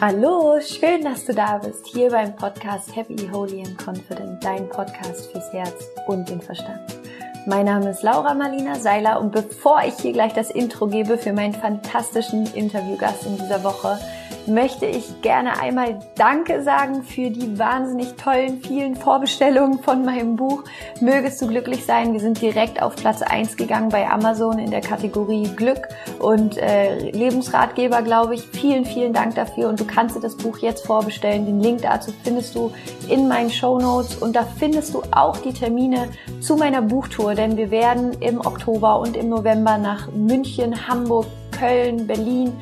Hallo, schön, dass du da bist, hier beim Podcast Happy, Holy and Confident, dein Podcast fürs Herz und den Verstand. Mein Name ist Laura Marlina Seiler und bevor ich hier gleich das Intro gebe für meinen fantastischen Interviewgast in dieser Woche, möchte ich gerne einmal Danke sagen für die wahnsinnig tollen, vielen Vorbestellungen von meinem Buch. Mögest du glücklich sein. Wir sind direkt auf Platz 1 gegangen bei Amazon in der Kategorie Glück und äh, Lebensratgeber, glaube ich. Vielen, vielen Dank dafür und du kannst dir das Buch jetzt vorbestellen. Den Link dazu findest du in meinen Show Notes und da findest du auch die Termine zu meiner Buchtour, denn wir werden im Oktober und im November nach München, Hamburg, Köln, Berlin,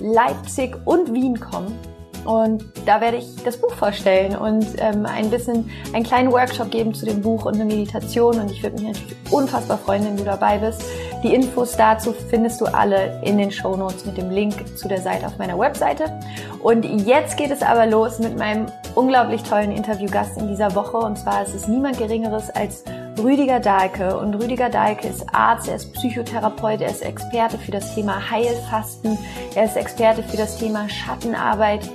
Leipzig und Wien kommen. Und da werde ich das Buch vorstellen und ähm, ein bisschen einen kleinen Workshop geben zu dem Buch und eine Meditation. Und ich würde mich natürlich unfassbar freuen, wenn du dabei bist. Die Infos dazu findest du alle in den Show Notes mit dem Link zu der Seite auf meiner Webseite. Und jetzt geht es aber los mit meinem unglaublich tollen Interviewgast in dieser Woche. Und zwar ist es niemand Geringeres als Rüdiger Dahlke. Und Rüdiger Dahlke ist Arzt, er ist Psychotherapeut, er ist Experte für das Thema Heilfasten, er ist Experte für das Thema Schattenarbeit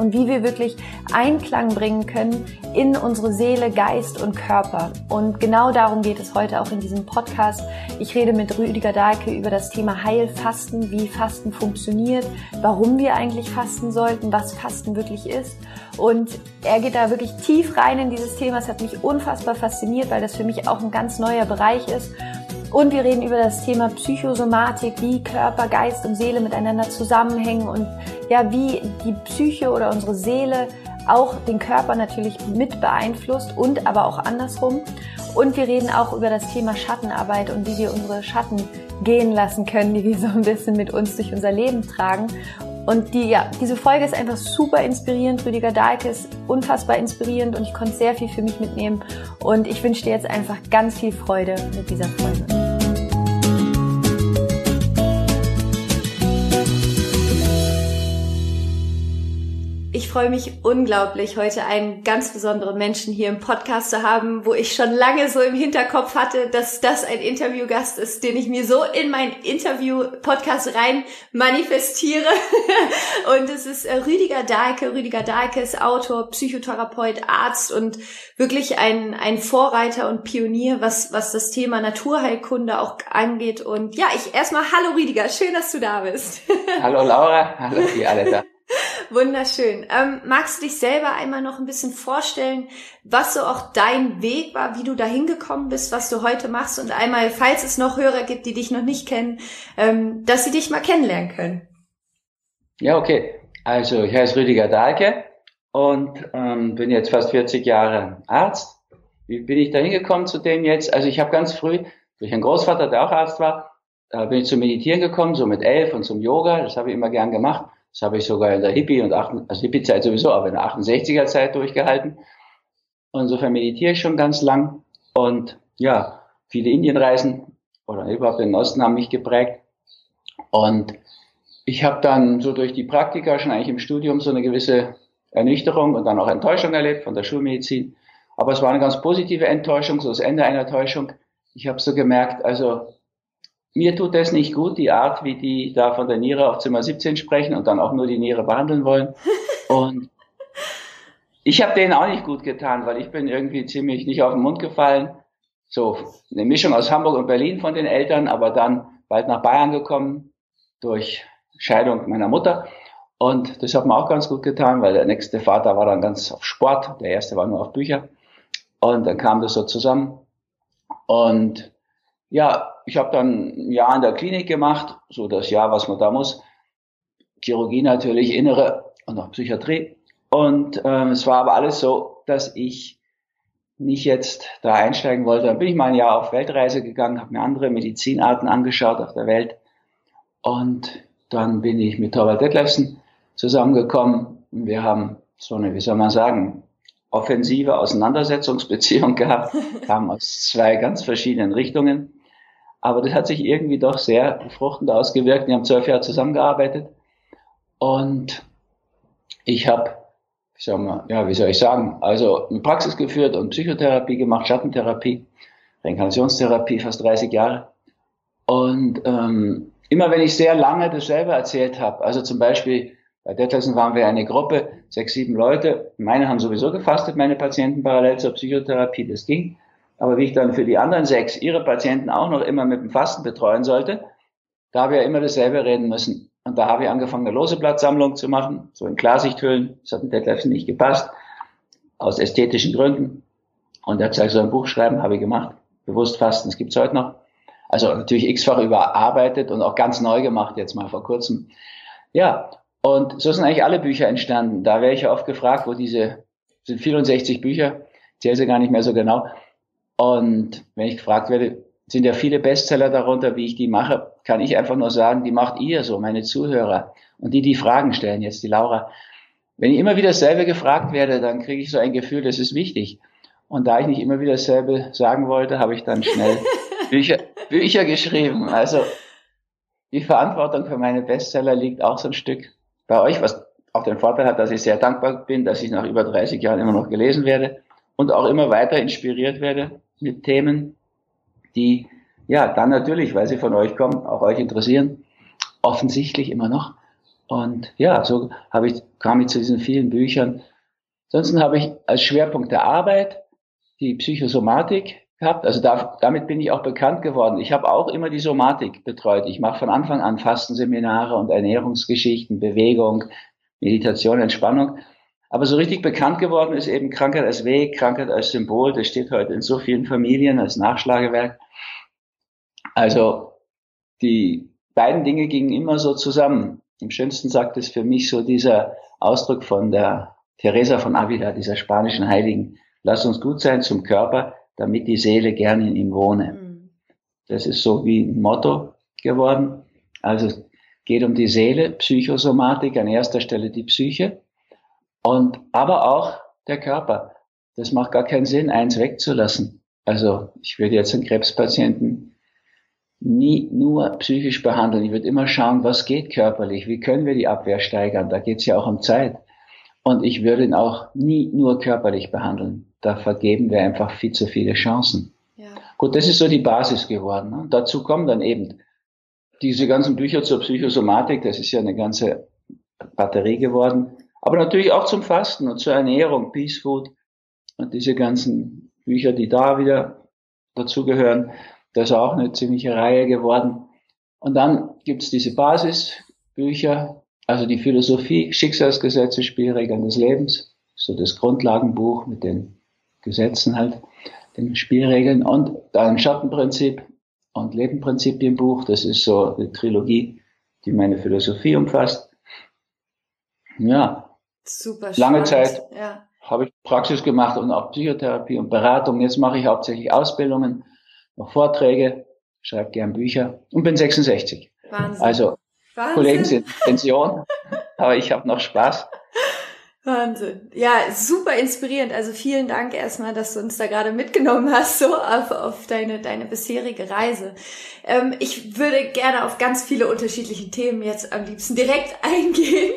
und wie wir wirklich Einklang bringen können in unsere Seele, Geist und Körper. Und genau darum geht es heute auch in diesem Podcast. Ich rede mit Rüdiger Dahlke über das Thema Heilfasten, wie Fasten funktioniert, warum wir eigentlich fasten sollten, was Fasten wirklich ist. Und er geht da wirklich tief rein in dieses Thema. Es hat mich unfassbar fasziniert, weil das für mich auch ein ganz neuer Bereich ist. Und wir reden über das Thema Psychosomatik, wie Körper, Geist und Seele miteinander zusammenhängen und ja, wie die Psyche oder unsere Seele auch den Körper natürlich mit beeinflusst und aber auch andersrum. Und wir reden auch über das Thema Schattenarbeit und wie wir unsere Schatten gehen lassen können, die wir so ein bisschen mit uns durch unser Leben tragen. Und die, ja, diese Folge ist einfach super inspirierend. Rüdiger Dahlke ist unfassbar inspirierend und ich konnte sehr viel für mich mitnehmen. Und ich wünsche dir jetzt einfach ganz viel Freude mit dieser Folge. Freue mich unglaublich, heute einen ganz besonderen Menschen hier im Podcast zu haben, wo ich schon lange so im Hinterkopf hatte, dass das ein Interviewgast ist, den ich mir so in mein Interview-Podcast rein manifestiere. und es ist äh, Rüdiger Dahlke. Rüdiger Dahlke ist Autor, Psychotherapeut, Arzt und wirklich ein, ein Vorreiter und Pionier, was, was das Thema Naturheilkunde auch angeht. Und ja, ich erstmal, hallo Rüdiger, schön, dass du da bist. hallo Laura, hallo ihr alle da. Wunderschön. Ähm, magst du dich selber einmal noch ein bisschen vorstellen, was so auch dein Weg war, wie du da hingekommen bist, was du heute machst und einmal, falls es noch Hörer gibt, die dich noch nicht kennen, ähm, dass sie dich mal kennenlernen können? Ja, okay. Also ich heiße Rüdiger Dahlke und ähm, bin jetzt fast 40 Jahre Arzt. Wie bin ich da hingekommen zu dem jetzt? Also ich habe ganz früh durch einen Großvater, der auch Arzt war, da bin ich zum Meditieren gekommen, so mit elf und zum Yoga. Das habe ich immer gern gemacht. Das habe ich sogar in der Hippie- und 8, also Hippie-Zeit sowieso, aber in der 68er-Zeit durchgehalten. Und insofern meditiere ich schon ganz lang. Und ja, viele Indienreisen oder überhaupt den Osten haben mich geprägt. Und ich habe dann so durch die Praktika schon eigentlich im Studium so eine gewisse Ernüchterung und dann auch Enttäuschung erlebt von der Schulmedizin. Aber es war eine ganz positive Enttäuschung, so das Ende einer Täuschung. Ich habe so gemerkt, also mir tut das nicht gut, die Art, wie die da von der Niere auf Zimmer 17 sprechen und dann auch nur die Niere behandeln wollen. Und ich habe denen auch nicht gut getan, weil ich bin irgendwie ziemlich nicht auf den Mund gefallen. So eine Mischung aus Hamburg und Berlin von den Eltern, aber dann bald nach Bayern gekommen durch Scheidung meiner Mutter. Und das hat mir auch ganz gut getan, weil der nächste Vater war dann ganz auf Sport, der erste war nur auf Bücher. Und dann kam das so zusammen. Und ja, ich habe dann ein Jahr in der Klinik gemacht, so das Jahr, was man da muss. Chirurgie natürlich, Innere und auch Psychiatrie. Und ähm, es war aber alles so, dass ich nicht jetzt da einsteigen wollte. Dann bin ich mal ein Jahr auf Weltreise gegangen, habe mir andere Medizinarten angeschaut auf der Welt. Und dann bin ich mit Torvald Detlefsen zusammengekommen. Wir haben so eine, wie soll man sagen, offensive Auseinandersetzungsbeziehung gehabt, kamen aus zwei ganz verschiedenen Richtungen. Aber das hat sich irgendwie doch sehr befruchtend ausgewirkt. Wir haben zwölf Jahre zusammengearbeitet und ich habe, ja, wie soll ich sagen, also eine Praxis geführt und Psychotherapie gemacht, Schattentherapie, Reinkarnationstherapie, fast 30 Jahre. Und ähm, immer wenn ich sehr lange dasselbe erzählt habe, also zum Beispiel Bei Detlefsen waren wir eine Gruppe, sechs, sieben Leute. Meine haben sowieso gefastet, meine Patienten parallel zur Psychotherapie, das ging. Aber wie ich dann für die anderen sechs ihre Patienten auch noch immer mit dem Fasten betreuen sollte, da habe ich ja immer dasselbe reden müssen. Und da habe ich angefangen, eine lose Blattsammlung zu machen, so in Klarsichthüllen. Das hat mit Detlefsen nicht gepasst, aus ästhetischen Gründen. Und er hat gesagt, so ein Buch schreiben, habe ich gemacht. Bewusst Fasten, das gibt's heute noch. Also natürlich x-fach überarbeitet und auch ganz neu gemacht, jetzt mal vor kurzem. Ja, und so sind eigentlich alle Bücher entstanden. Da wäre ich ja oft gefragt, wo diese, sind 64 Bücher, zähle sie gar nicht mehr so genau. Und wenn ich gefragt werde, sind ja viele Bestseller darunter, wie ich die mache, kann ich einfach nur sagen, die macht ihr so, meine Zuhörer. Und die, die Fragen stellen, jetzt die Laura. Wenn ich immer wieder dasselbe gefragt werde, dann kriege ich so ein Gefühl, das ist wichtig. Und da ich nicht immer wieder dasselbe sagen wollte, habe ich dann schnell Bücher, Bücher geschrieben. Also die Verantwortung für meine Bestseller liegt auch so ein Stück bei euch, was auch den Vorteil hat, dass ich sehr dankbar bin, dass ich nach über 30 Jahren immer noch gelesen werde und auch immer weiter inspiriert werde mit Themen, die ja dann natürlich, weil sie von euch kommen, auch euch interessieren, offensichtlich immer noch. Und ja, so habe ich, kam ich zu diesen vielen Büchern. Ansonsten habe ich als Schwerpunkt der Arbeit die Psychosomatik gehabt. Also da, damit bin ich auch bekannt geworden. Ich habe auch immer die Somatik betreut. Ich mache von Anfang an Fastenseminare und Ernährungsgeschichten, Bewegung, Meditation, Entspannung. Aber so richtig bekannt geworden ist eben Krankheit als Weg, Krankheit als Symbol. Das steht heute in so vielen Familien als Nachschlagewerk. Also die beiden Dinge gingen immer so zusammen. Am schönsten sagt es für mich so dieser Ausdruck von der Teresa von Avila, dieser spanischen Heiligen. Lass uns gut sein zum Körper, damit die Seele gerne in ihm wohne. Mhm. Das ist so wie ein Motto geworden. Also es geht um die Seele, Psychosomatik, an erster Stelle die Psyche und aber auch der Körper. Das macht gar keinen Sinn, eins wegzulassen. Also ich würde jetzt einen Krebspatienten nie nur psychisch behandeln. Ich würde immer schauen, was geht körperlich, wie können wir die Abwehr steigern. Da geht es ja auch um Zeit. Und ich würde ihn auch nie nur körperlich behandeln. Da vergeben wir einfach viel zu viele Chancen. Ja. Gut, das ist so die Basis geworden. Ne? Dazu kommen dann eben diese ganzen Bücher zur Psychosomatik. Das ist ja eine ganze Batterie geworden. Aber natürlich auch zum Fasten und zur Ernährung, Peace Food und diese ganzen Bücher, die da wieder dazugehören. Das ist auch eine ziemliche Reihe geworden. Und dann gibt's diese Basisbücher, also die Philosophie, Schicksalsgesetze, Spielregeln des Lebens, so das Grundlagenbuch mit den Gesetzen halt, den Spielregeln und dann Schattenprinzip und Lebenprinzipienbuch, das ist so eine Trilogie, die meine Philosophie umfasst. Ja. Super Lange Zeit ja. habe ich Praxis gemacht und auch Psychotherapie und Beratung. Jetzt mache ich hauptsächlich Ausbildungen, noch Vorträge, schreibe gern Bücher und bin 66. Wahnsinn. Also Wahnsinn. Kollegen sind Pension, aber ich habe noch Spaß. Wahnsinn. Ja, super inspirierend. Also vielen Dank erstmal, dass du uns da gerade mitgenommen hast, so auf, auf deine, deine bisherige Reise. Ähm, ich würde gerne auf ganz viele unterschiedliche Themen jetzt am liebsten direkt eingehen.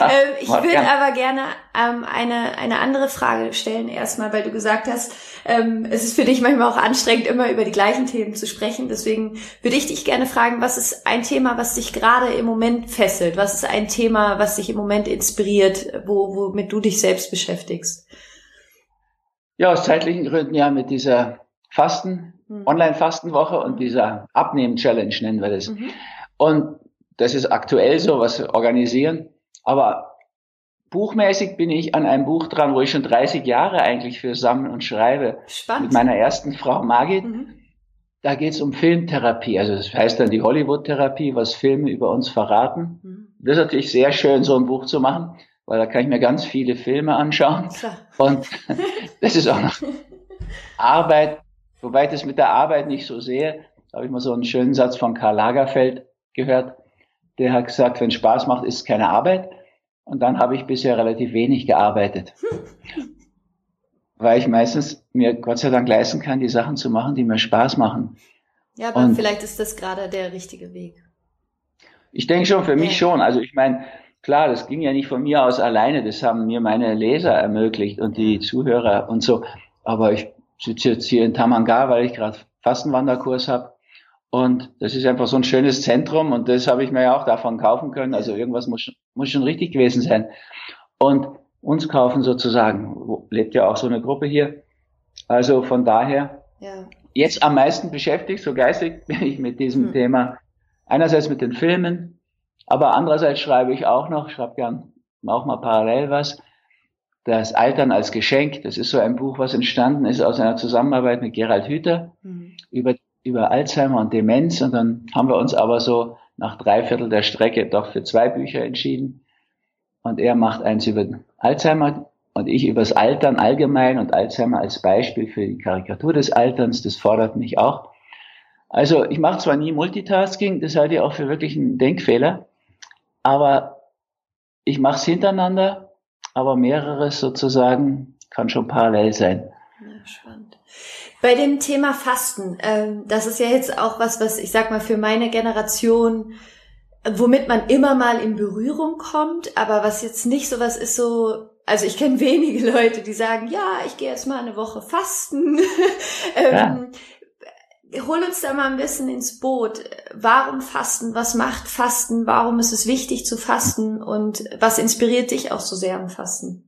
ähm, ich würde aber gerne ähm, eine, eine andere Frage stellen erstmal, weil du gesagt hast, ähm, es ist für dich manchmal auch anstrengend, immer über die gleichen Themen zu sprechen. Deswegen würde ich dich gerne fragen, was ist ein Thema, was dich gerade im Moment fesselt? Was ist ein Thema, was dich im Moment inspiriert, wo, womit du dich selbst beschäftigst? Ja, aus zeitlichen Gründen ja mit dieser Fasten, mhm. Online-Fastenwoche und dieser Abnehmen-Challenge nennen wir das. Mhm. Und das ist aktuell so, was wir organisieren. Aber buchmäßig bin ich an einem Buch dran, wo ich schon 30 Jahre eigentlich für sammle und schreibe. Spannend. Mit meiner ersten Frau Margit. Mhm. Da geht es um Filmtherapie. Also das heißt dann die Hollywood-Therapie, was Filme über uns verraten. Mhm. Das ist natürlich sehr schön, so ein Buch zu machen, weil da kann ich mir ganz viele Filme anschauen. Klar. Und das ist auch noch Arbeit, wobei ich das mit der Arbeit nicht so sehe. Da habe ich mal so einen schönen Satz von Karl Lagerfeld gehört. Der hat gesagt, wenn Spaß macht, ist es keine Arbeit. Und dann habe ich bisher relativ wenig gearbeitet. Weil ich meistens mir Gott sei Dank leisten kann, die Sachen zu machen, die mir Spaß machen. Ja, aber Und vielleicht ist das gerade der richtige Weg. Ich denke schon, für mich ja. schon. Also ich meine, klar, das ging ja nicht von mir aus alleine. Das haben mir meine Leser ermöglicht und die Zuhörer und so. Aber ich sitze jetzt hier in Tamanga, weil ich gerade Fastenwanderkurs habe. Und das ist einfach so ein schönes Zentrum und das habe ich mir ja auch davon kaufen können. Also irgendwas muss, muss schon richtig gewesen sein. Und uns kaufen sozusagen, lebt ja auch so eine Gruppe hier. Also von daher, ja. jetzt am meisten beschäftigt, so geistig bin ich mit diesem hm. Thema. Einerseits mit den Filmen, aber andererseits schreibe ich auch noch, schreibe gern auch mal parallel was. Das Altern als Geschenk, das ist so ein Buch, was entstanden ist aus einer Zusammenarbeit mit Gerald Hüther mhm. über, über Alzheimer und Demenz. Und dann haben wir uns aber so nach drei Viertel der Strecke doch für zwei Bücher entschieden. Und er macht eins über Alzheimer und ich über das Altern allgemein und Alzheimer als Beispiel für die Karikatur des Alterns. Das fordert mich auch. Also ich mache zwar nie Multitasking, das halte ich auch für wirklich einen Denkfehler, aber ich mache es hintereinander, aber mehreres sozusagen kann schon parallel sein. Ja, spannend. Bei dem Thema Fasten, ähm, das ist ja jetzt auch was, was ich sag mal für meine Generation womit man immer mal in Berührung kommt, aber was jetzt nicht so was ist so, also ich kenne wenige Leute, die sagen, ja, ich gehe jetzt mal eine Woche fasten. ähm, ja. Hol uns da mal ein bisschen ins Boot. Warum Fasten? Was macht Fasten? Warum ist es wichtig zu fasten? Und was inspiriert dich auch so sehr am Fasten?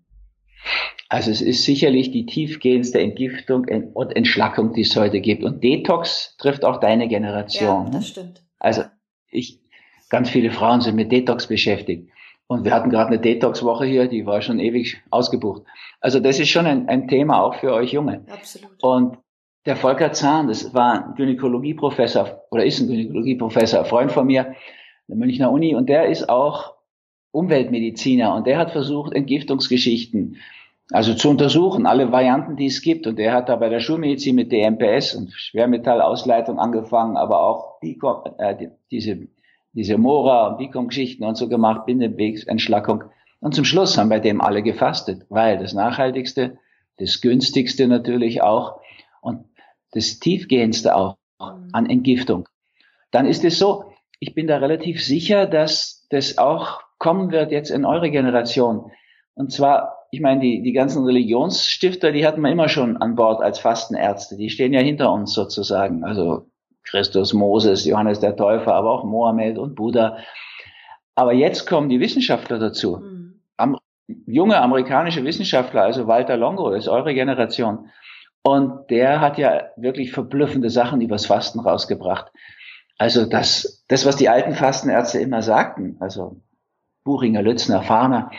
Also es ist sicherlich die tiefgehendste Entgiftung und Entschlackung, die es heute gibt. Und Detox trifft auch deine Generation. Ja, das stimmt. Also ich, Ganz viele Frauen sind mit Detox beschäftigt. Und wir hatten gerade eine Detox-Woche hier, die war schon ewig ausgebucht. Also das ist schon ein, ein Thema auch für euch Junge. Absolut. Und der Volker Zahn, das war ein Gynäkologieprofessor oder ist ein Gynäkologieprofessor, Freund von mir, der Münchner Uni, und der ist auch Umweltmediziner und der hat versucht, Entgiftungsgeschichten also zu untersuchen, alle Varianten, die es gibt. Und der hat da bei der Schulmedizin mit DMPS und Schwermetallausleitung angefangen, aber auch die, äh, diese diese Mora und Bicom-Geschichten und so gemacht, Bindewegsentschlackung. Und zum Schluss haben bei dem alle gefastet, weil das Nachhaltigste, das Günstigste natürlich auch und das Tiefgehendste auch an Entgiftung. Dann ist es so, ich bin da relativ sicher, dass das auch kommen wird jetzt in eure Generation. Und zwar, ich meine, die, die ganzen Religionsstifter, die hatten wir immer schon an Bord als Fastenärzte. Die stehen ja hinter uns sozusagen. Also Christus, Moses, Johannes der Täufer, aber auch Mohammed und Buddha. Aber jetzt kommen die Wissenschaftler dazu. Mhm. Am, junge amerikanische Wissenschaftler, also Walter Longo, das ist eure Generation. Und der hat ja wirklich verblüffende Sachen übers Fasten rausgebracht. Also das, das, was die alten Fastenärzte immer sagten, also Buchinger, Lützner, Fahner,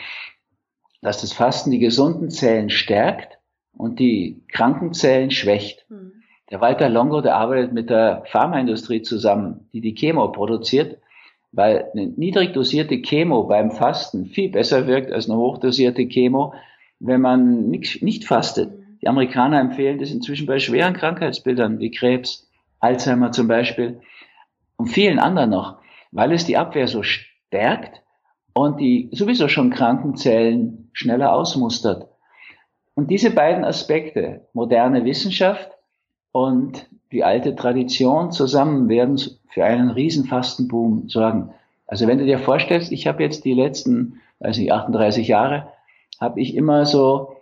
dass das Fasten die gesunden Zellen stärkt und die kranken Zellen schwächt. Mhm. Der Walter Longo, der arbeitet mit der Pharmaindustrie zusammen, die die Chemo produziert, weil eine niedrig dosierte Chemo beim Fasten viel besser wirkt als eine hochdosierte Chemo, wenn man nicht, nicht fastet. Die Amerikaner empfehlen das inzwischen bei schweren Krankheitsbildern wie Krebs, Alzheimer zum Beispiel und vielen anderen noch, weil es die Abwehr so stärkt und die sowieso schon kranken Zellen schneller ausmustert. Und diese beiden Aspekte, moderne Wissenschaft und die alte Tradition zusammen werden für einen Riesenfastenboom sorgen. Also wenn du dir vorstellst, ich habe jetzt die letzten, weiß nicht, 38 Jahre, habe ich immer so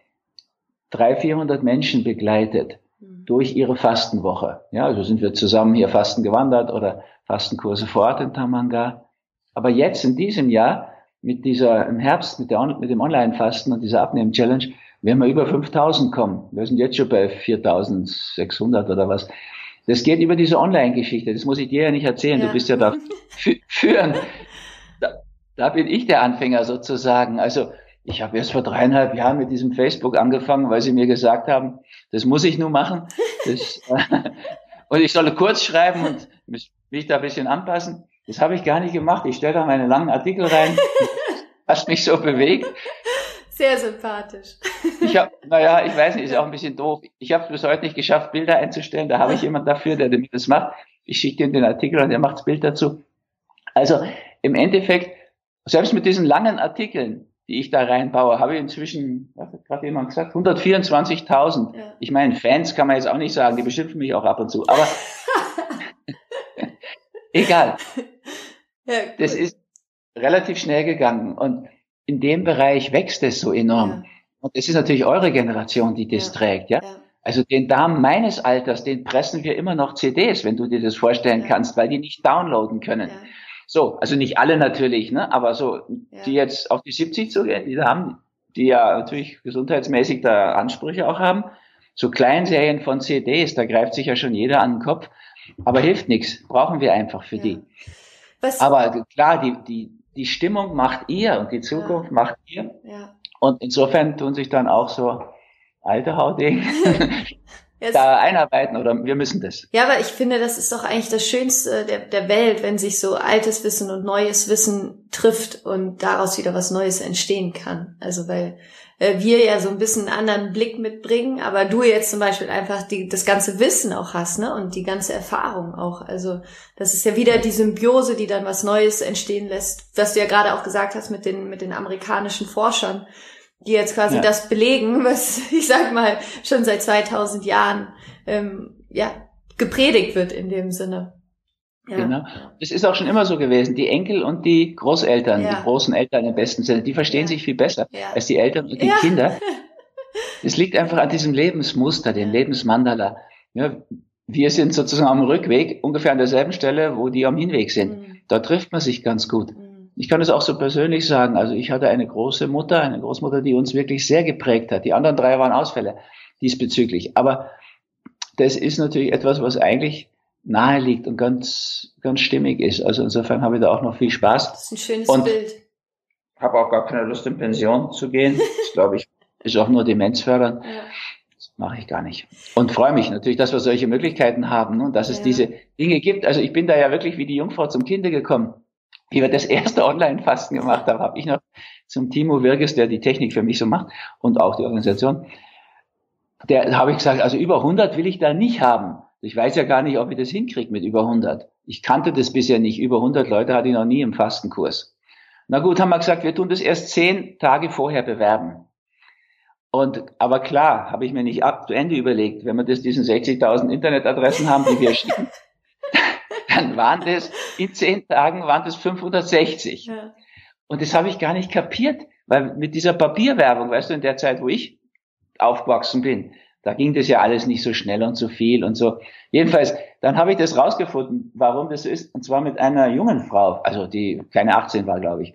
300, 400 Menschen begleitet mhm. durch ihre Fastenwoche. Ja, also sind wir zusammen hier Fasten gewandert oder Fastenkurse vor Ort in Tamanga. Aber jetzt in diesem Jahr mit dieser, im Herbst mit, der, mit dem Online-Fasten und dieser Abnehmen-Challenge, wenn wir über 5000 kommen, wir sind jetzt schon bei 4600 oder was, das geht über diese Online-Geschichte. Das muss ich dir ja nicht erzählen. Ja. Du bist ja da führen. Da, da bin ich der Anfänger sozusagen. Also ich habe erst vor dreieinhalb Jahren mit diesem Facebook angefangen, weil sie mir gesagt haben, das muss ich nur machen. Das, und ich solle kurz schreiben und mich da ein bisschen anpassen. Das habe ich gar nicht gemacht. Ich stelle da meine langen Artikel rein, was mich so bewegt. Sehr sympathisch. Ich habe, naja, ich weiß nicht, ist auch ein bisschen doof. Ich habe es bis heute nicht geschafft, Bilder einzustellen. Da habe ich jemand dafür, der mir das macht. Ich schicke ihm den Artikel und er macht das Bild dazu. Also im Endeffekt, selbst mit diesen langen Artikeln, die ich da reinbaue, habe ich inzwischen, was hat gerade jemand gesagt, 124.000. Ja. Ich meine, Fans kann man jetzt auch nicht sagen, die beschimpfen mich auch ab und zu. Aber egal. Ja, das ist relativ schnell gegangen. Und in dem Bereich wächst es so enorm. Ja. Und es ist natürlich eure Generation, die das ja. trägt, ja? Also den Damen meines Alters, den pressen wir immer noch CDs, wenn du dir das vorstellen kannst, weil die nicht downloaden können. So, also nicht alle natürlich, ne? aber so, die jetzt auf die 70 zugehen, die haben, die ja natürlich gesundheitsmäßig da Ansprüche auch haben, so Kleinserien von CDs, da greift sich ja schon jeder an den Kopf, aber hilft nichts, brauchen wir einfach für die. Was? Aber klar, die, die, die Stimmung macht ihr und die Zukunft macht ihr. Ja. Und insofern tun sich dann auch so alte Hauding da einarbeiten oder wir müssen das. Ja, aber ich finde, das ist doch eigentlich das Schönste der, der Welt, wenn sich so altes Wissen und neues Wissen trifft und daraus wieder was Neues entstehen kann. Also weil wir ja so ein bisschen einen anderen Blick mitbringen, aber du jetzt zum Beispiel einfach die, das ganze Wissen auch hast, ne? Und die ganze Erfahrung auch. Also das ist ja wieder die Symbiose, die dann was Neues entstehen lässt, was du ja gerade auch gesagt hast mit den, mit den amerikanischen Forschern, die jetzt quasi ja. das belegen, was ich sag mal schon seit 2000 Jahren ähm, ja gepredigt wird in dem Sinne. Ja. Genau. Das ist auch schon immer so gewesen. Die Enkel und die Großeltern, ja. die großen Eltern im besten Sinne, die verstehen ja. sich viel besser als die Eltern und die Kinder. Es liegt einfach an diesem Lebensmuster, dem Lebensmandala. Wir sind sozusagen am Rückweg, ungefähr an derselben Stelle, wo die am Hinweg sind. Mhm. Da trifft man sich ganz gut. Mhm. Ich kann es auch so persönlich sagen. Also ich hatte eine große Mutter, eine Großmutter, die uns wirklich sehr geprägt hat. Die anderen drei waren Ausfälle diesbezüglich. Aber das ist natürlich etwas, was eigentlich nahe liegt und ganz, ganz stimmig ist. Also insofern habe ich da auch noch viel Spaß. Das ist ein schönes und Bild. Habe auch gar keine Lust, in Pension zu gehen. Das glaube ich, ist auch nur demenzfördernd. Ja. Das mache ich gar nicht. Und freue mich natürlich, dass wir solche Möglichkeiten haben ne, und dass es ja. diese Dinge gibt. Also ich bin da ja wirklich wie die Jungfrau zum Kinde gekommen. Wie wir das erste Online-Fasten gemacht haben, habe ich noch zum Timo Wirges, der die Technik für mich so macht und auch die Organisation, der habe ich gesagt, also über 100 will ich da nicht haben. Ich weiß ja gar nicht, ob ich das hinkriege mit über 100. Ich kannte das bisher nicht. Über 100 Leute hatte ich noch nie im Fastenkurs. Na gut, haben wir gesagt, wir tun das erst zehn Tage vorher bewerben. Und, aber klar, habe ich mir nicht ab zu Ende überlegt, wenn wir das diesen 60.000 Internetadressen haben, die wir schicken, dann waren das, in zehn Tagen waren das 560. Ja. Und das habe ich gar nicht kapiert, weil mit dieser Papierwerbung, weißt du, in der Zeit, wo ich aufgewachsen bin, da ging das ja alles nicht so schnell und so viel und so. Jedenfalls, dann habe ich das rausgefunden, warum das ist, und zwar mit einer jungen Frau, also die keine 18 war, glaube ich.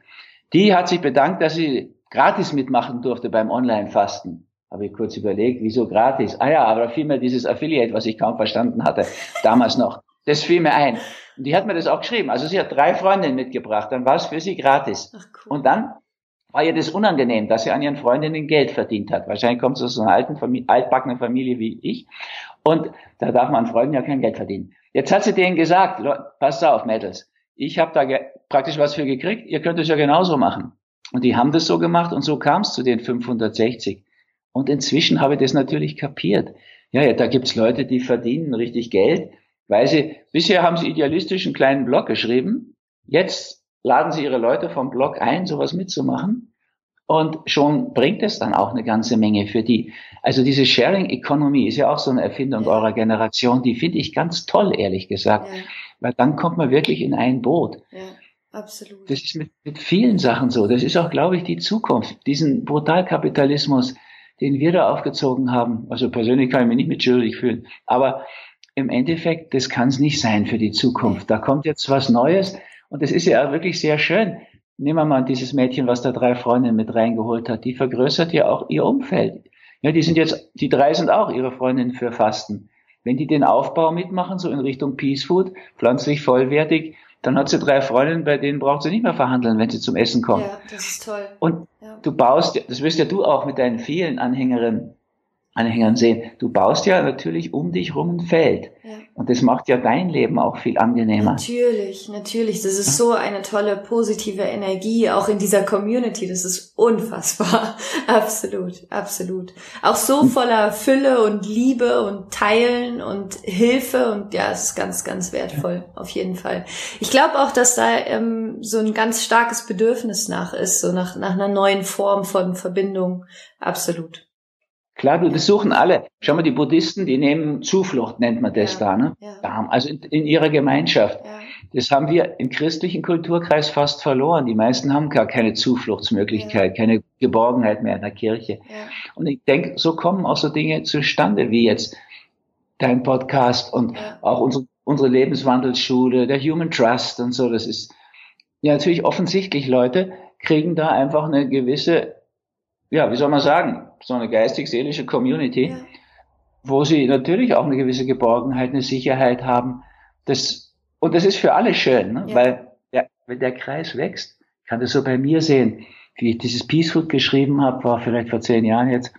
Die hat sich bedankt, dass sie gratis mitmachen durfte beim Online-Fasten. Habe ich kurz überlegt, wieso gratis? Ah ja, aber vielmehr dieses Affiliate, was ich kaum verstanden hatte, damals noch. Das fiel mir ein. Und die hat mir das auch geschrieben. Also sie hat drei Freundinnen mitgebracht, dann war es für sie gratis. Ach, cool. Und dann war ihr das unangenehm, dass sie an ihren Freundinnen Geld verdient hat. Wahrscheinlich kommt sie aus einer alten Familie, altbackenen Familie wie ich. Und da darf man an Freunden ja kein Geld verdienen. Jetzt hat sie denen gesagt, passt auf, Mädels, ich habe da praktisch was für gekriegt, ihr könnt es ja genauso machen. Und die haben das so gemacht und so kam es zu den 560. Und inzwischen habe ich das natürlich kapiert. Ja, ja, da gibt's Leute, die verdienen richtig Geld, weil sie, bisher haben sie idealistisch einen kleinen Blog geschrieben, jetzt laden Sie Ihre Leute vom Blog ein, sowas mitzumachen. Und schon bringt es dann auch eine ganze Menge für die. Also diese Sharing Economy ist ja auch so eine Erfindung ja. eurer Generation, die finde ich ganz toll, ehrlich gesagt. Ja. Weil dann kommt man wirklich in ein Boot. Ja, absolut. Das ist mit, mit vielen Sachen so. Das ist auch, glaube ich, die Zukunft. Diesen Brutalkapitalismus, den wir da aufgezogen haben. Also persönlich kann ich mich nicht mit schuldig fühlen. Aber im Endeffekt, das kann es nicht sein für die Zukunft. Da kommt jetzt was Neues und das ist ja auch wirklich sehr schön. Nehmen wir mal dieses Mädchen, was da drei Freundinnen mit reingeholt hat. Die vergrößert ja auch ihr Umfeld. Ja, die sind jetzt, die drei sind auch ihre Freundinnen für Fasten. Wenn die den Aufbau mitmachen, so in Richtung Peace Food, pflanzlich vollwertig, dann hat sie drei Freundinnen, bei denen braucht sie nicht mehr verhandeln, wenn sie zum Essen kommen. Ja, das ist toll. Und ja. du baust, das wirst ja du auch mit deinen vielen Anhängerinnen Anhängern sehen. Du baust ja natürlich um dich rum ein Feld. Ja. Und das macht ja dein Leben auch viel angenehmer. Natürlich, natürlich. Das ist so eine tolle positive Energie, auch in dieser Community. Das ist unfassbar. absolut, absolut. Auch so hm. voller Fülle und Liebe und Teilen und Hilfe. Und ja, es ist ganz, ganz wertvoll. Auf jeden Fall. Ich glaube auch, dass da ähm, so ein ganz starkes Bedürfnis nach ist, so nach, nach einer neuen Form von Verbindung. Absolut. Klar, du, das suchen alle. Schau mal, die Buddhisten, die nehmen Zuflucht, nennt man das ja, da, ne? Ja. Also in, in, ihrer Gemeinschaft. Ja. Das haben wir im christlichen Kulturkreis fast verloren. Die meisten haben gar keine Zufluchtsmöglichkeit, keine Geborgenheit mehr in der Kirche. Und ich denke, so kommen auch so Dinge zustande wie jetzt dein Podcast und auch unsere, unsere Lebenswandelsschule, der Human Trust und so. Das ist ja natürlich offensichtlich, Leute kriegen da einfach eine gewisse, ja, wie soll man sagen, so eine geistig-seelische Community, wo sie natürlich auch eine gewisse Geborgenheit, eine Sicherheit haben. Das und das ist für alle schön, ne? ja. weil der, wenn der Kreis wächst, kann das so bei mir sehen, wie ich dieses Peacefood geschrieben habe, war vielleicht vor zehn Jahren jetzt,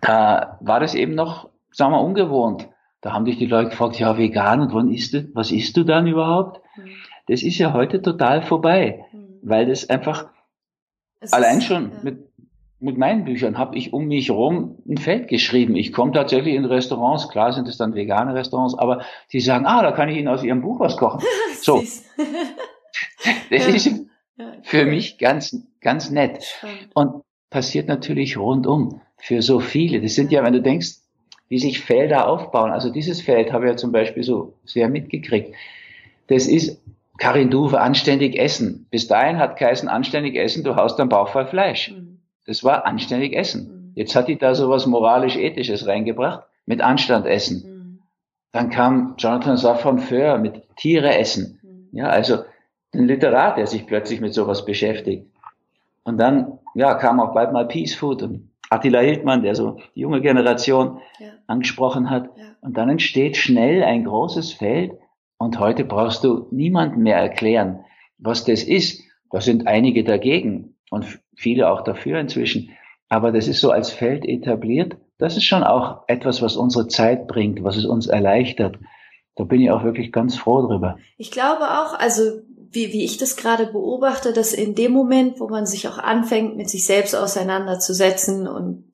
da war das eben noch, sagen wir, ungewohnt. Da haben dich die Leute gefragt, ja, vegan und wann isst du, was isst du dann überhaupt? Mhm. Das ist ja heute total vorbei, mhm. weil das einfach es allein ist, schon ja. mit mit meinen Büchern habe ich um mich herum ein Feld geschrieben. Ich komme tatsächlich in Restaurants, klar sind es dann vegane Restaurants, aber sie sagen, ah, da kann ich Ihnen aus Ihrem Buch was kochen. so. das ist für mich ganz, ganz nett. Und passiert natürlich rundum für so viele. Das sind ja, wenn du denkst, wie sich Felder aufbauen. Also dieses Feld habe ich ja zum Beispiel so sehr mitgekriegt. Das ist Karin Duve, anständig essen. Bis dahin hat Kaisen anständig essen, du haust deinen Bauch voll Fleisch. Das war anständig essen. Mhm. Jetzt hat die da so was moralisch-ethisches reingebracht, mit Anstand essen. Mhm. Dann kam Jonathan Safran Foer mit Tiere essen. Mhm. Ja, also ein Literat, der sich plötzlich mit sowas beschäftigt. Und dann, ja, kam auch bald mal Peace Food und Attila Hildmann, der so die junge Generation ja. angesprochen hat. Ja. Und dann entsteht schnell ein großes Feld. Und heute brauchst du niemandem mehr erklären, was das ist. Da sind einige dagegen und viele auch dafür inzwischen. Aber das ist so als Feld etabliert. Das ist schon auch etwas, was unsere Zeit bringt, was es uns erleichtert. Da bin ich auch wirklich ganz froh drüber. Ich glaube auch, also wie, wie ich das gerade beobachte, dass in dem Moment, wo man sich auch anfängt, mit sich selbst auseinanderzusetzen und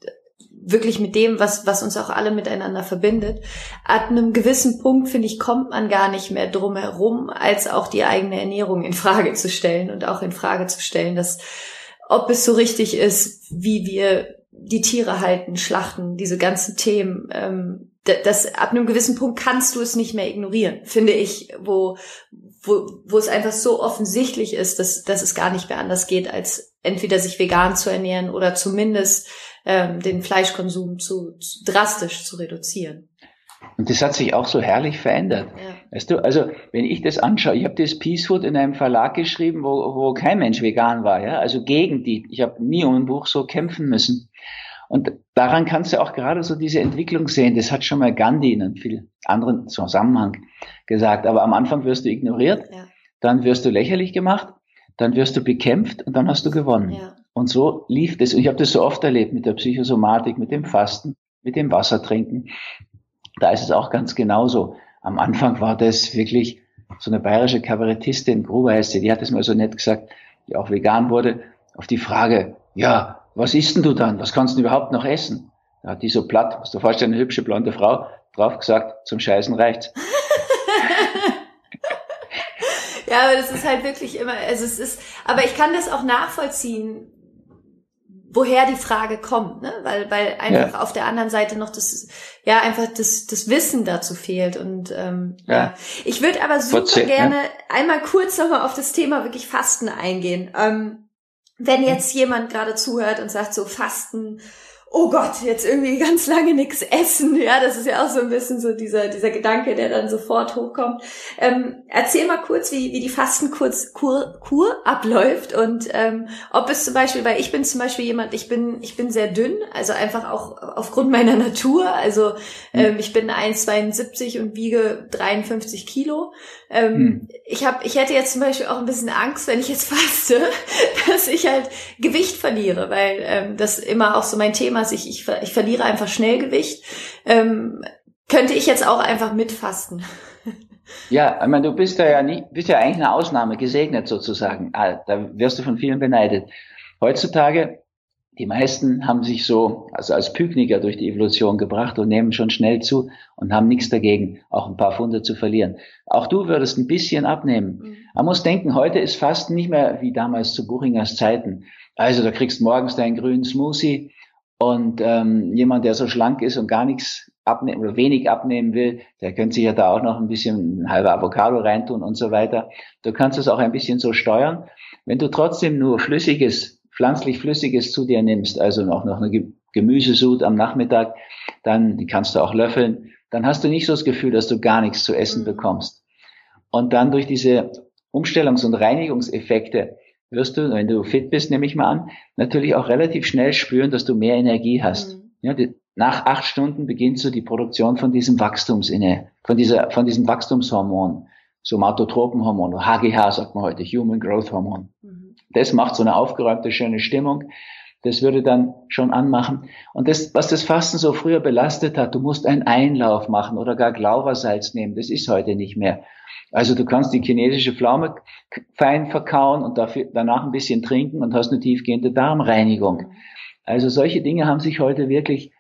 wirklich mit dem, was, was uns auch alle miteinander verbindet. Ab einem gewissen Punkt, finde ich, kommt man gar nicht mehr drum herum, als auch die eigene Ernährung in Frage zu stellen und auch in Frage zu stellen, dass ob es so richtig ist, wie wir die Tiere halten, schlachten, diese ganzen Themen. Ähm, das ab einem gewissen Punkt kannst du es nicht mehr ignorieren, finde ich, wo, wo, wo es einfach so offensichtlich ist, dass, dass es gar nicht mehr anders geht, als entweder sich vegan zu ernähren oder zumindest ähm, den Fleischkonsum zu, zu drastisch zu reduzieren. Und das hat sich auch so herrlich verändert. Ja. Weißt du, also wenn ich das anschaue, ich habe das Peace Food in einem Verlag geschrieben, wo, wo kein Mensch vegan war, ja, also gegen die. Ich habe nie um ein Buch so kämpfen müssen. Und daran kannst du auch gerade so diese Entwicklung sehen. Das hat schon mal Gandhi in einem viel anderen Zusammenhang gesagt. Aber am Anfang wirst du ignoriert, ja. dann wirst du lächerlich gemacht, dann wirst du bekämpft und dann hast du gewonnen. Ja. Und so lief das. Und ich habe das so oft erlebt mit der Psychosomatik, mit dem Fasten, mit dem Wassertrinken. Da ist es auch ganz genauso. Am Anfang war das wirklich so eine bayerische Kabarettistin, Gruber heißt sie, die hat es mal so nett gesagt, die auch vegan wurde, auf die Frage, ja, was isst denn du dann? Was kannst du überhaupt noch essen? Da hat die so platt, musst du vorstellen, eine hübsche blonde Frau, drauf gesagt, zum Scheißen reicht's. ja, aber das ist halt wirklich immer, also es ist, aber ich kann das auch nachvollziehen, woher die Frage kommt, ne? weil, weil einfach ja. auf der anderen Seite noch das, ja, einfach das, das Wissen dazu fehlt. Und ähm, ja. ja. Ich würde aber super Verzeih, gerne ja. einmal kurz nochmal auf das Thema wirklich Fasten eingehen. Ähm, wenn jetzt jemand gerade zuhört und sagt so Fasten, oh Gott, jetzt irgendwie ganz lange nichts essen. Ja, das ist ja auch so ein bisschen so dieser, dieser Gedanke, der dann sofort hochkommt. Ähm, erzähl mal kurz, wie, wie die Fastenkur Kur, Kur abläuft und ähm, ob es zum Beispiel, weil ich bin zum Beispiel jemand, ich bin, ich bin sehr dünn, also einfach auch aufgrund meiner Natur. Also ähm, ich bin 1,72 und wiege 53 Kilo. Ähm, hm. Ich habe, ich hätte jetzt zum Beispiel auch ein bisschen Angst, wenn ich jetzt faste, dass ich halt Gewicht verliere, weil ähm, das immer auch so mein Thema ist. Ich, ich, ich verliere einfach schnell Gewicht. Ähm, könnte ich jetzt auch einfach mitfasten? Ja, ich meine, du bist da ja nicht, bist ja eigentlich eine Ausnahme, gesegnet sozusagen. Ah, da wirst du von vielen beneidet. Heutzutage die meisten haben sich so, also als Pykniker durch die Evolution gebracht und nehmen schon schnell zu und haben nichts dagegen, auch ein paar Funde zu verlieren. Auch du würdest ein bisschen abnehmen. Mhm. Man muss denken, heute ist Fasten nicht mehr wie damals zu Buchingers Zeiten. Also da kriegst morgens deinen grünen Smoothie und ähm, jemand, der so schlank ist und gar nichts abnehmen oder wenig abnehmen will, der könnte sich ja da auch noch ein bisschen ein halber Avocado reintun und so weiter. Du kannst es auch ein bisschen so steuern. Wenn du trotzdem nur flüssiges, pflanzlich flüssiges zu dir nimmst, also noch, noch eine Gemüsesud am Nachmittag, dann die kannst du auch löffeln, dann hast du nicht so das Gefühl, dass du gar nichts zu essen mhm. bekommst. Und dann durch diese Umstellungs- und Reinigungseffekte wirst du, wenn du fit bist, nehme ich mal an, natürlich auch relativ schnell spüren, dass du mehr Energie hast. Mhm. Ja, die, nach acht Stunden beginnt so die Produktion von diesem Wachstumsinne, von dieser, von diesem Wachstumshormon, Somatotropenhormon, HGH sagt man heute, Human Growth Hormon. Mhm. Das macht so eine aufgeräumte, schöne Stimmung. Das würde dann schon anmachen. Und das, was das Fasten so früher belastet hat, du musst einen Einlauf machen oder gar Glaubersalz nehmen, das ist heute nicht mehr. Also du kannst die chinesische Pflaume fein verkauen und dafür, danach ein bisschen trinken und hast eine tiefgehende Darmreinigung. Also solche Dinge haben sich heute wirklich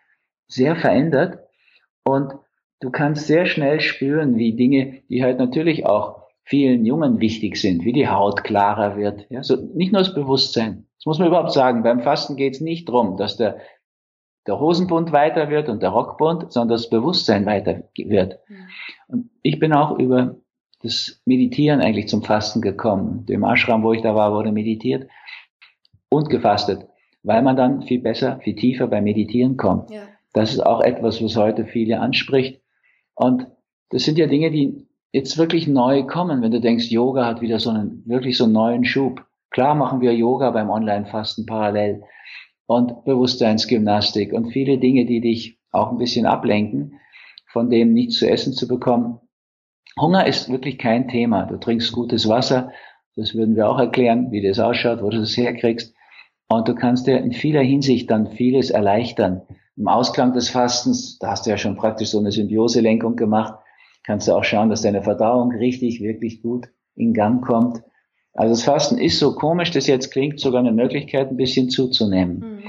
sehr verändert und du kannst sehr schnell spüren, wie Dinge, die halt natürlich auch vielen Jungen wichtig sind, wie die Haut klarer wird. Ja, so nicht nur das Bewusstsein. Das muss man überhaupt sagen. Beim Fasten geht es nicht drum, dass der, der Hosenbund weiter wird und der Rockbund, sondern das Bewusstsein weiter wird. Und ich bin auch über das Meditieren eigentlich zum Fasten gekommen. Dem Ashram, wo ich da war, wurde meditiert und gefastet, weil man dann viel besser, viel tiefer beim Meditieren kommt. Ja. Das ist auch etwas, was heute viele anspricht. Und das sind ja Dinge, die jetzt wirklich neu kommen, wenn du denkst, Yoga hat wieder so einen, wirklich so einen neuen Schub. Klar machen wir Yoga beim Online-Fasten parallel und Bewusstseinsgymnastik und viele Dinge, die dich auch ein bisschen ablenken, von dem nichts zu essen zu bekommen. Hunger ist wirklich kein Thema. Du trinkst gutes Wasser. Das würden wir auch erklären, wie das ausschaut, wo du das herkriegst. Und du kannst dir in vieler Hinsicht dann vieles erleichtern. Im Ausklang des Fastens, da hast du ja schon praktisch so eine Symbioselenkung gemacht, kannst du auch schauen, dass deine Verdauung richtig, wirklich gut in Gang kommt. Also das Fasten ist so komisch, das jetzt klingt, sogar eine Möglichkeit, ein bisschen zuzunehmen. Mhm.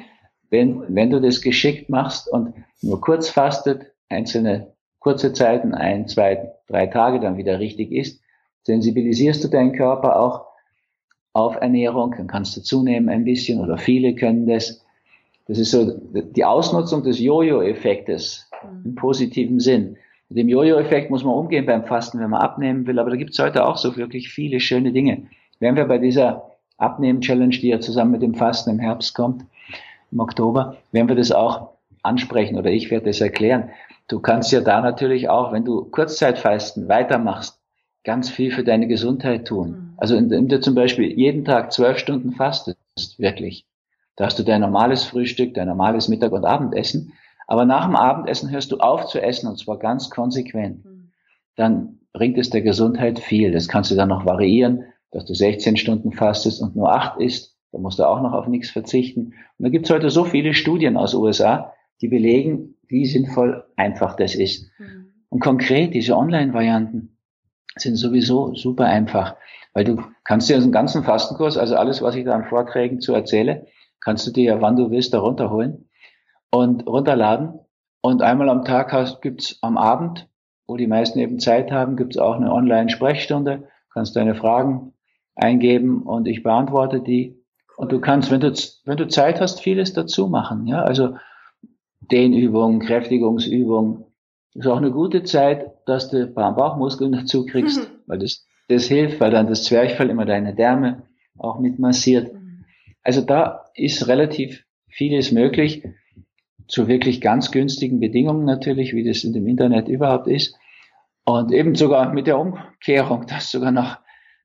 Wenn, wenn du das geschickt machst und nur kurz fastet, einzelne kurze Zeiten, ein, zwei, drei Tage dann wieder richtig isst, sensibilisierst du deinen Körper auch auf Ernährung, dann kannst du zunehmen ein bisschen oder viele können das. Das ist so die Ausnutzung des Jojo-Effektes mhm. im positiven Sinn. Mit dem Jojo-Effekt muss man umgehen beim Fasten, wenn man abnehmen will, aber da gibt es heute auch so wirklich viele schöne Dinge. Werden wir bei dieser Abnehmen-Challenge, die ja zusammen mit dem Fasten im Herbst kommt, im Oktober, werden wir das auch ansprechen oder ich werde das erklären. Du kannst ja da natürlich auch, wenn du Kurzzeitfasten weitermachst, ganz viel für deine Gesundheit tun. Mhm. Also indem du zum Beispiel jeden Tag zwölf Stunden fastest, wirklich. Da hast du dein normales Frühstück, dein normales Mittag- und Abendessen. Aber nach dem Abendessen hörst du auf zu essen und zwar ganz konsequent. Mhm. Dann bringt es der Gesundheit viel. Das kannst du dann noch variieren, dass du 16 Stunden fastest und nur acht isst. Da musst du auch noch auf nichts verzichten. Und da gibt es heute so viele Studien aus USA, die belegen, wie sinnvoll einfach das ist. Mhm. Und konkret, diese Online-Varianten sind sowieso super einfach, weil du kannst dir einen ganzen Fastenkurs, also alles, was ich da an Vorträgen zu erzähle, kannst du dir ja, wann du willst, da runterholen und runterladen. Und einmal am Tag hast, gibt's am Abend, wo die meisten eben Zeit haben, gibt's auch eine Online-Sprechstunde, kannst deine Fragen eingeben und ich beantworte die. Und du kannst, wenn du, wenn du Zeit hast, vieles dazu machen. Ja, also Dehnübungen, Kräftigungsübungen. Ist auch eine gute Zeit, dass du ein paar Bauchmuskeln dazu kriegst, mhm. weil das, das hilft, weil dann das Zwerchfell immer deine Därme auch mit massiert. Mhm. Also da ist relativ vieles möglich, zu wirklich ganz günstigen Bedingungen natürlich, wie das in dem Internet überhaupt ist. Und eben sogar mit der Umkehrung, dass du sogar noch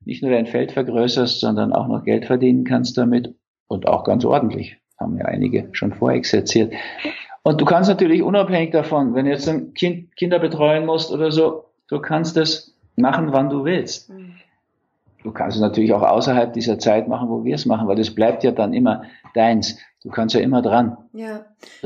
nicht nur dein Feld vergrößerst, sondern auch noch Geld verdienen kannst damit und auch ganz ordentlich. Haben ja einige schon vorexerziert. Und du kannst natürlich unabhängig davon, wenn du jetzt ein Kind, Kinder betreuen musst oder so, du kannst das machen, wann du willst. Mhm. Du kannst es natürlich auch außerhalb dieser Zeit machen, wo wir es machen, weil das bleibt ja dann immer deins. Du kannst ja immer dran. Ja.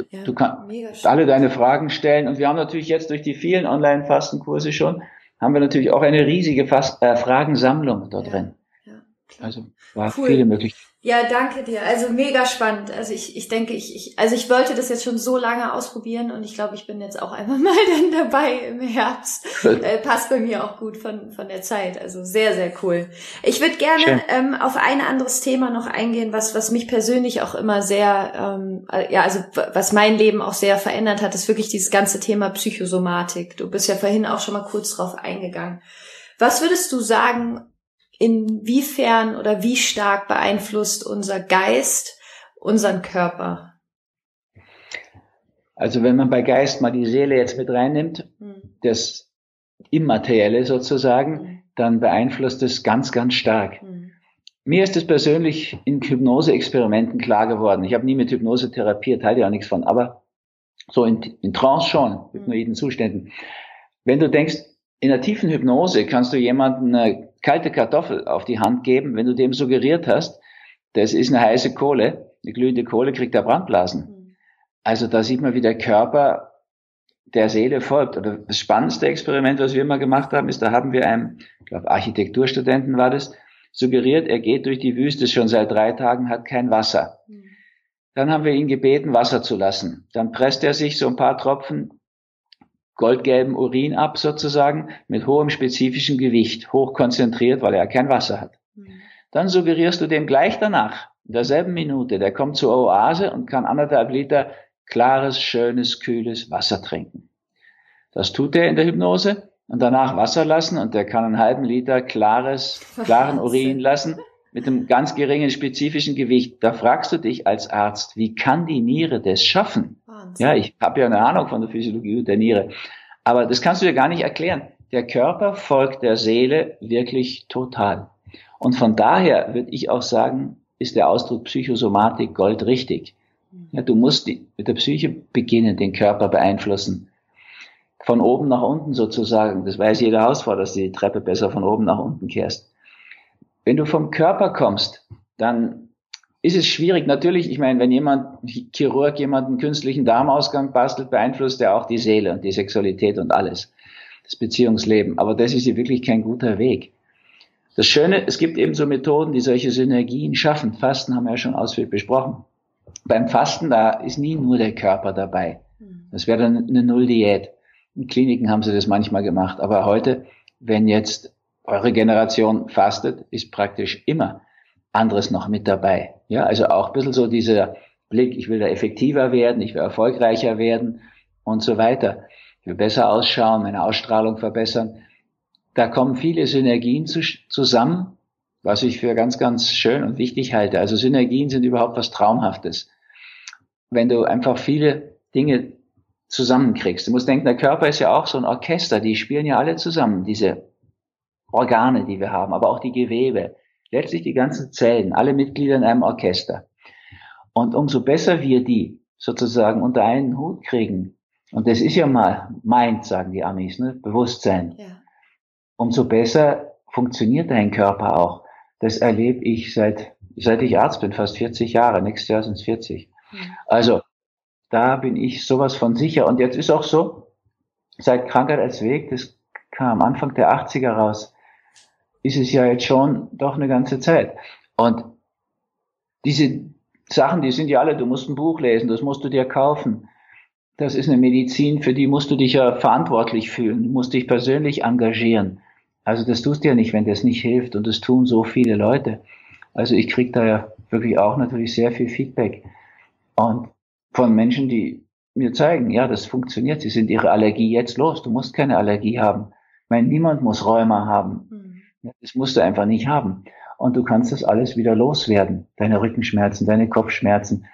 ja du kannst alle deine Fragen stellen. Und wir haben natürlich jetzt durch die vielen Online-Fastenkurse schon, haben wir natürlich auch eine riesige Fast äh, Fragensammlung da drin. Ja, ja, also war cool. viele Möglichkeiten. Ja, danke dir. Also mega spannend. Also ich, ich denke, ich, ich, also ich wollte das jetzt schon so lange ausprobieren und ich glaube, ich bin jetzt auch einfach mal dann dabei im Herbst. Äh, passt bei mir auch gut von, von der Zeit. Also sehr, sehr cool. Ich würde gerne ähm, auf ein anderes Thema noch eingehen, was, was mich persönlich auch immer sehr, ähm, äh, ja, also was mein Leben auch sehr verändert hat, ist wirklich dieses ganze Thema Psychosomatik. Du bist ja vorhin auch schon mal kurz drauf eingegangen. Was würdest du sagen, inwiefern oder wie stark beeinflusst unser Geist unseren Körper? Also wenn man bei Geist mal die Seele jetzt mit reinnimmt, hm. das Immaterielle sozusagen, hm. dann beeinflusst es ganz, ganz stark. Hm. Mir ist es persönlich in Hypnose-Experimenten klar geworden. Ich habe nie mit Hypnose therapiert, halte ja auch nichts von, aber so in, in Trance schon, hypnoiden Zuständen. Wenn du denkst, in der tiefen Hypnose kannst du jemanden eine kalte Kartoffel auf die Hand geben, wenn du dem suggeriert hast, das ist eine heiße Kohle, eine glühende Kohle kriegt er Brandblasen. Mhm. Also da sieht man, wie der Körper der Seele folgt. Oder das spannendste Experiment, was wir immer gemacht haben, ist, da haben wir einem, ich glaube Architekturstudenten war das, suggeriert, er geht durch die Wüste schon seit drei Tagen, hat kein Wasser. Mhm. Dann haben wir ihn gebeten, Wasser zu lassen. Dann presst er sich so ein paar Tropfen goldgelben Urin ab sozusagen mit hohem spezifischen Gewicht, hochkonzentriert, weil er kein Wasser hat. Mhm. Dann suggerierst du dem gleich danach, in derselben Minute, der kommt zur Oase und kann anderthalb Liter klares, schönes, kühles Wasser trinken. Das tut er in der Hypnose und danach Wasser lassen und der kann einen halben Liter klares, klaren Urin lassen mit einem ganz geringen spezifischen Gewicht. Da fragst du dich als Arzt, wie kann die Niere das schaffen? Wahnsinn. Ja, ich habe ja eine Ahnung von der Physiologie der Niere. Aber das kannst du dir gar nicht erklären. Der Körper folgt der Seele wirklich total. Und von daher würde ich auch sagen, ist der Ausdruck Psychosomatik goldrichtig. Mhm. Ja, du musst die, mit der Psyche beginnen, den Körper beeinflussen. Von oben nach unten sozusagen. Das weiß jeder Hausfrau, dass du die Treppe besser von oben nach unten kehrst. Wenn du vom Körper kommst, dann ist es schwierig. Natürlich, ich meine, wenn jemand, Chirurg, jemanden künstlichen Darmausgang bastelt, beeinflusst er auch die Seele und die Sexualität und alles. Das Beziehungsleben. Aber das ist ja wirklich kein guter Weg. Das Schöne, es gibt eben so Methoden, die solche Synergien schaffen. Fasten haben wir ja schon ausführlich besprochen. Beim Fasten, da ist nie nur der Körper dabei. Das wäre dann eine Nulldiät. In Kliniken haben sie das manchmal gemacht. Aber heute, wenn jetzt eure Generation fastet, ist praktisch immer anderes noch mit dabei. Ja, also auch ein bisschen so dieser Blick, ich will da effektiver werden, ich will erfolgreicher werden und so weiter. Ich will besser ausschauen, meine Ausstrahlung verbessern. Da kommen viele Synergien zu, zusammen, was ich für ganz, ganz schön und wichtig halte. Also Synergien sind überhaupt was Traumhaftes. Wenn du einfach viele Dinge zusammenkriegst. Du musst denken, der Körper ist ja auch so ein Orchester, die spielen ja alle zusammen, diese Organe, die wir haben, aber auch die Gewebe, letztlich die ganzen Zellen, alle Mitglieder in einem Orchester. Und umso besser wir die sozusagen unter einen Hut kriegen, und das ist ja mal Mind, sagen die Amis, ne? Bewusstsein, ja. umso besser funktioniert dein Körper auch. Das erlebe ich seit, seit ich Arzt bin, fast 40 Jahre. Nächstes Jahr sind es 40. Ja. Also, da bin ich sowas von sicher. Und jetzt ist auch so, seit Krankheit als Weg, das kam Anfang der 80er raus, ist es ja jetzt schon doch eine ganze Zeit. Und diese Sachen, die sind ja alle, du musst ein Buch lesen, das musst du dir kaufen. Das ist eine Medizin, für die musst du dich ja verantwortlich fühlen, du musst dich persönlich engagieren. Also das tust du ja nicht, wenn das nicht hilft und das tun so viele Leute. Also ich kriege da ja wirklich auch natürlich sehr viel Feedback. Und von Menschen, die mir zeigen, ja, das funktioniert, sie sind ihre Allergie jetzt los, du musst keine Allergie haben. Ich meine, niemand muss Rheuma haben. Das musst du einfach nicht haben. Und du kannst das alles wieder loswerden. Deine Rückenschmerzen, deine Kopfschmerzen,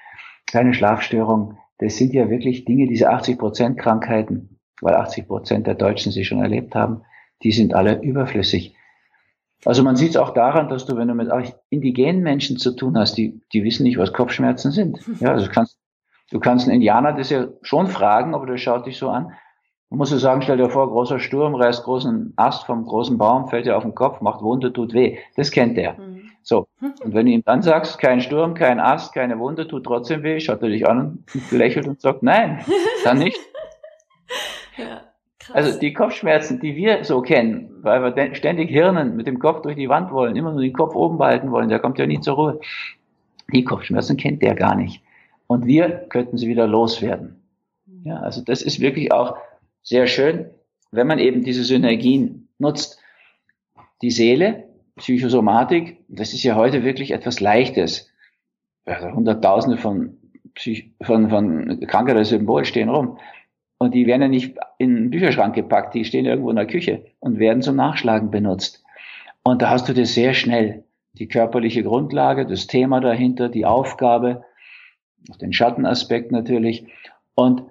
deine Schlafstörungen. Das sind ja wirklich Dinge, diese 80 Prozent Krankheiten, weil 80 Prozent der Deutschen sie schon erlebt haben, die sind alle überflüssig. Also man sieht es auch daran, dass du, wenn du mit indigenen Menschen zu tun hast, die, die wissen nicht, was Kopfschmerzen sind. Ja, also du kannst, du kannst einen Indianer das ja schon fragen, aber der schaut dich so an. Man muss ja sagen, stell dir vor, großer Sturm, reißt großen Ast vom großen Baum, fällt dir auf den Kopf, macht Wunde, tut weh. Das kennt er. Mhm. So. Und wenn du ihm dann sagst, kein Sturm, kein Ast, keine Wunde, tut trotzdem weh, schaut er dich an und lächelt und sagt, nein, dann nicht. ja, also die Kopfschmerzen, die wir so kennen, weil wir ständig Hirnen mit dem Kopf durch die Wand wollen, immer nur den Kopf oben behalten wollen, der kommt ja nie zur Ruhe. Die Kopfschmerzen kennt der gar nicht. Und wir könnten sie wieder loswerden. Ja, also das ist wirklich auch sehr schön, wenn man eben diese Synergien nutzt. Die Seele, Psychosomatik, das ist ja heute wirklich etwas Leichtes. Also Hunderttausende von, Psych von, von Krankheiten Symbol stehen rum. Und die werden ja nicht in den Bücherschrank gepackt, die stehen irgendwo in der Küche und werden zum Nachschlagen benutzt. Und da hast du das sehr schnell. Die körperliche Grundlage, das Thema dahinter, die Aufgabe, den Schattenaspekt natürlich. Und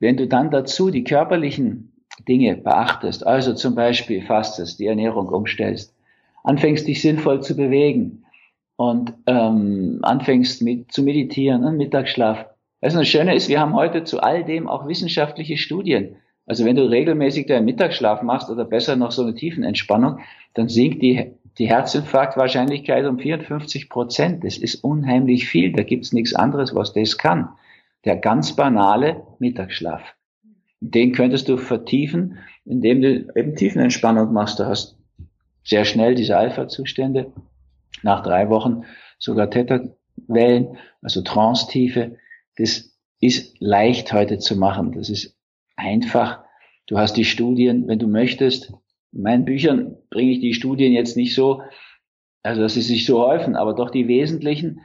wenn du dann dazu die körperlichen Dinge beachtest, also zum Beispiel fastest, die Ernährung umstellst, anfängst dich sinnvoll zu bewegen und ähm, anfängst mit, zu meditieren und Mittagsschlaf. Also das Schöne ist, wir haben heute zu all dem auch wissenschaftliche Studien. Also wenn du regelmäßig deinen Mittagsschlaf machst oder besser noch so eine Tiefenentspannung, dann sinkt die, die Herzinfarktwahrscheinlichkeit um 54 Prozent. Das ist unheimlich viel. Da gibt's nichts anderes, was das kann. Der ganz banale Mittagsschlaf. Den könntest du vertiefen, indem du eben Tiefenentspannung machst. Du hast sehr schnell diese Alpha-Zustände. Nach drei Wochen sogar Theta-Wellen, also Trance-Tiefe. Das ist leicht heute zu machen. Das ist einfach. Du hast die Studien, wenn du möchtest. In meinen Büchern bringe ich die Studien jetzt nicht so, also dass sie sich so häufen, aber doch die wesentlichen,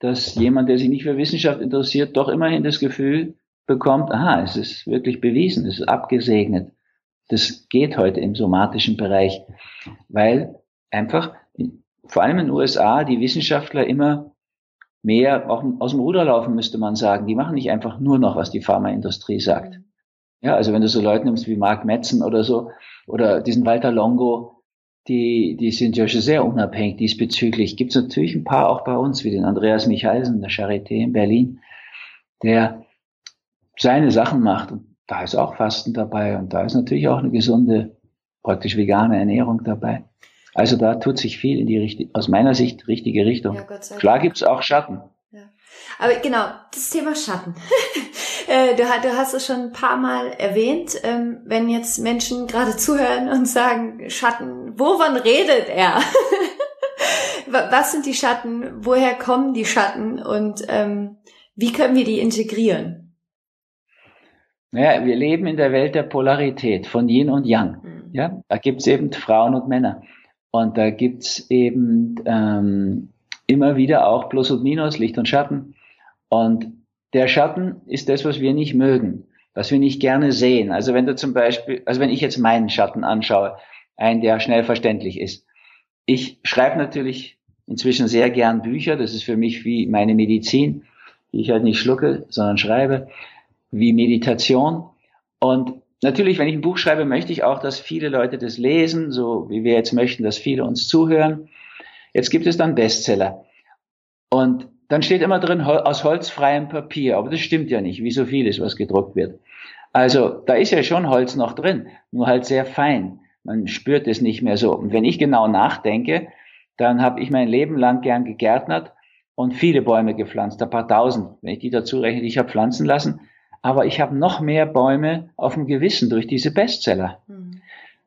dass jemand, der sich nicht für Wissenschaft interessiert, doch immerhin das Gefühl bekommt, aha, es ist wirklich bewiesen, es ist abgesegnet. Das geht heute im somatischen Bereich, weil einfach, vor allem in den USA, die Wissenschaftler immer mehr auch aus dem Ruder laufen, müsste man sagen. Die machen nicht einfach nur noch, was die Pharmaindustrie sagt. Mhm. Ja, also wenn du so Leute nimmst wie Mark Metzen oder so, oder diesen Walter Longo, die, die sind ja schon sehr unabhängig diesbezüglich. Gibt es natürlich ein paar auch bei uns, wie den Andreas Michalsen, der Charité in Berlin, der seine Sachen macht. Und da ist auch Fasten dabei und da ist natürlich auch eine gesunde, praktisch vegane Ernährung dabei. Also da tut sich viel in die richtige, aus meiner Sicht richtige Richtung. Ja, Klar gibt's auch Schatten. Aber genau, das Thema Schatten. Äh, du, hast es schon ein paar Mal erwähnt, ähm, wenn jetzt Menschen gerade zuhören und sagen, Schatten, wovon redet er? Was sind die Schatten? Woher kommen die Schatten? Und ähm, wie können wir die integrieren? Naja, wir leben in der Welt der Polarität von Yin und Yang. Mhm. Ja, da gibt's eben Frauen und Männer. Und da gibt's eben ähm, immer wieder auch Plus und Minus, Licht und Schatten. Und der Schatten ist das, was wir nicht mögen, was wir nicht gerne sehen. Also wenn du zum Beispiel, also wenn ich jetzt meinen Schatten anschaue, einen, der schnell verständlich ist. Ich schreibe natürlich inzwischen sehr gern Bücher. Das ist für mich wie meine Medizin, die ich halt nicht schlucke, sondern schreibe, wie Meditation. Und Natürlich, wenn ich ein Buch schreibe, möchte ich auch, dass viele Leute das lesen, so wie wir jetzt möchten, dass viele uns zuhören. Jetzt gibt es dann Bestseller. Und dann steht immer drin, aus holzfreiem Papier. Aber das stimmt ja nicht, wie so vieles, was gedruckt wird. Also da ist ja schon Holz noch drin, nur halt sehr fein. Man spürt es nicht mehr so. Und wenn ich genau nachdenke, dann habe ich mein Leben lang gern gegärtnert und viele Bäume gepflanzt, ein paar tausend, wenn ich die dazu rechne, die ich habe pflanzen lassen aber ich habe noch mehr Bäume auf dem Gewissen durch diese Bestseller. Mhm.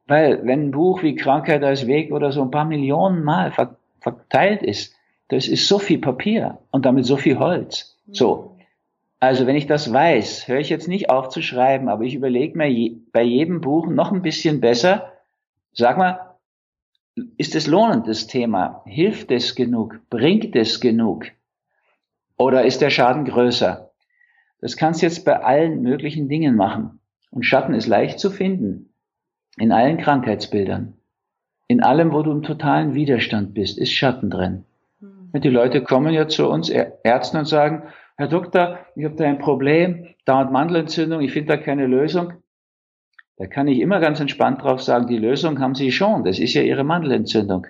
Weil wenn ein Buch wie Krankheit als Weg oder so ein paar Millionen Mal verteilt ist, das ist so viel Papier und damit so viel Holz. Mhm. So. Also wenn ich das weiß, höre ich jetzt nicht auf zu schreiben, aber ich überlege mir je, bei jedem Buch noch ein bisschen besser, sag mal, ist es lohnend, das Thema? Hilft es genug? Bringt es genug? Oder ist der Schaden größer? Das kannst du jetzt bei allen möglichen Dingen machen. Und Schatten ist leicht zu finden. In allen Krankheitsbildern. In allem, wo du im totalen Widerstand bist, ist Schatten drin. Die Leute kommen ja zu uns Ärzten und sagen, Herr Doktor, ich habe da ein Problem, dauernd Mandelentzündung, ich finde da keine Lösung. Da kann ich immer ganz entspannt drauf sagen, die Lösung haben Sie schon, das ist ja Ihre Mandelentzündung.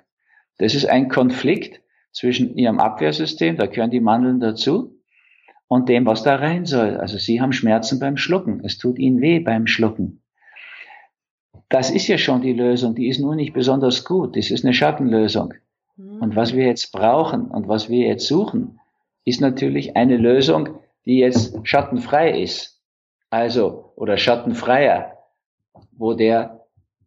Das ist ein Konflikt zwischen Ihrem Abwehrsystem, da gehören die Mandeln dazu, und dem, was da rein soll. Also sie haben Schmerzen beim Schlucken. Es tut ihnen weh beim Schlucken. Das ist ja schon die Lösung. Die ist nur nicht besonders gut. Das ist eine Schattenlösung. Und was wir jetzt brauchen und was wir jetzt suchen, ist natürlich eine Lösung, die jetzt schattenfrei ist. Also, oder schattenfreier, wo der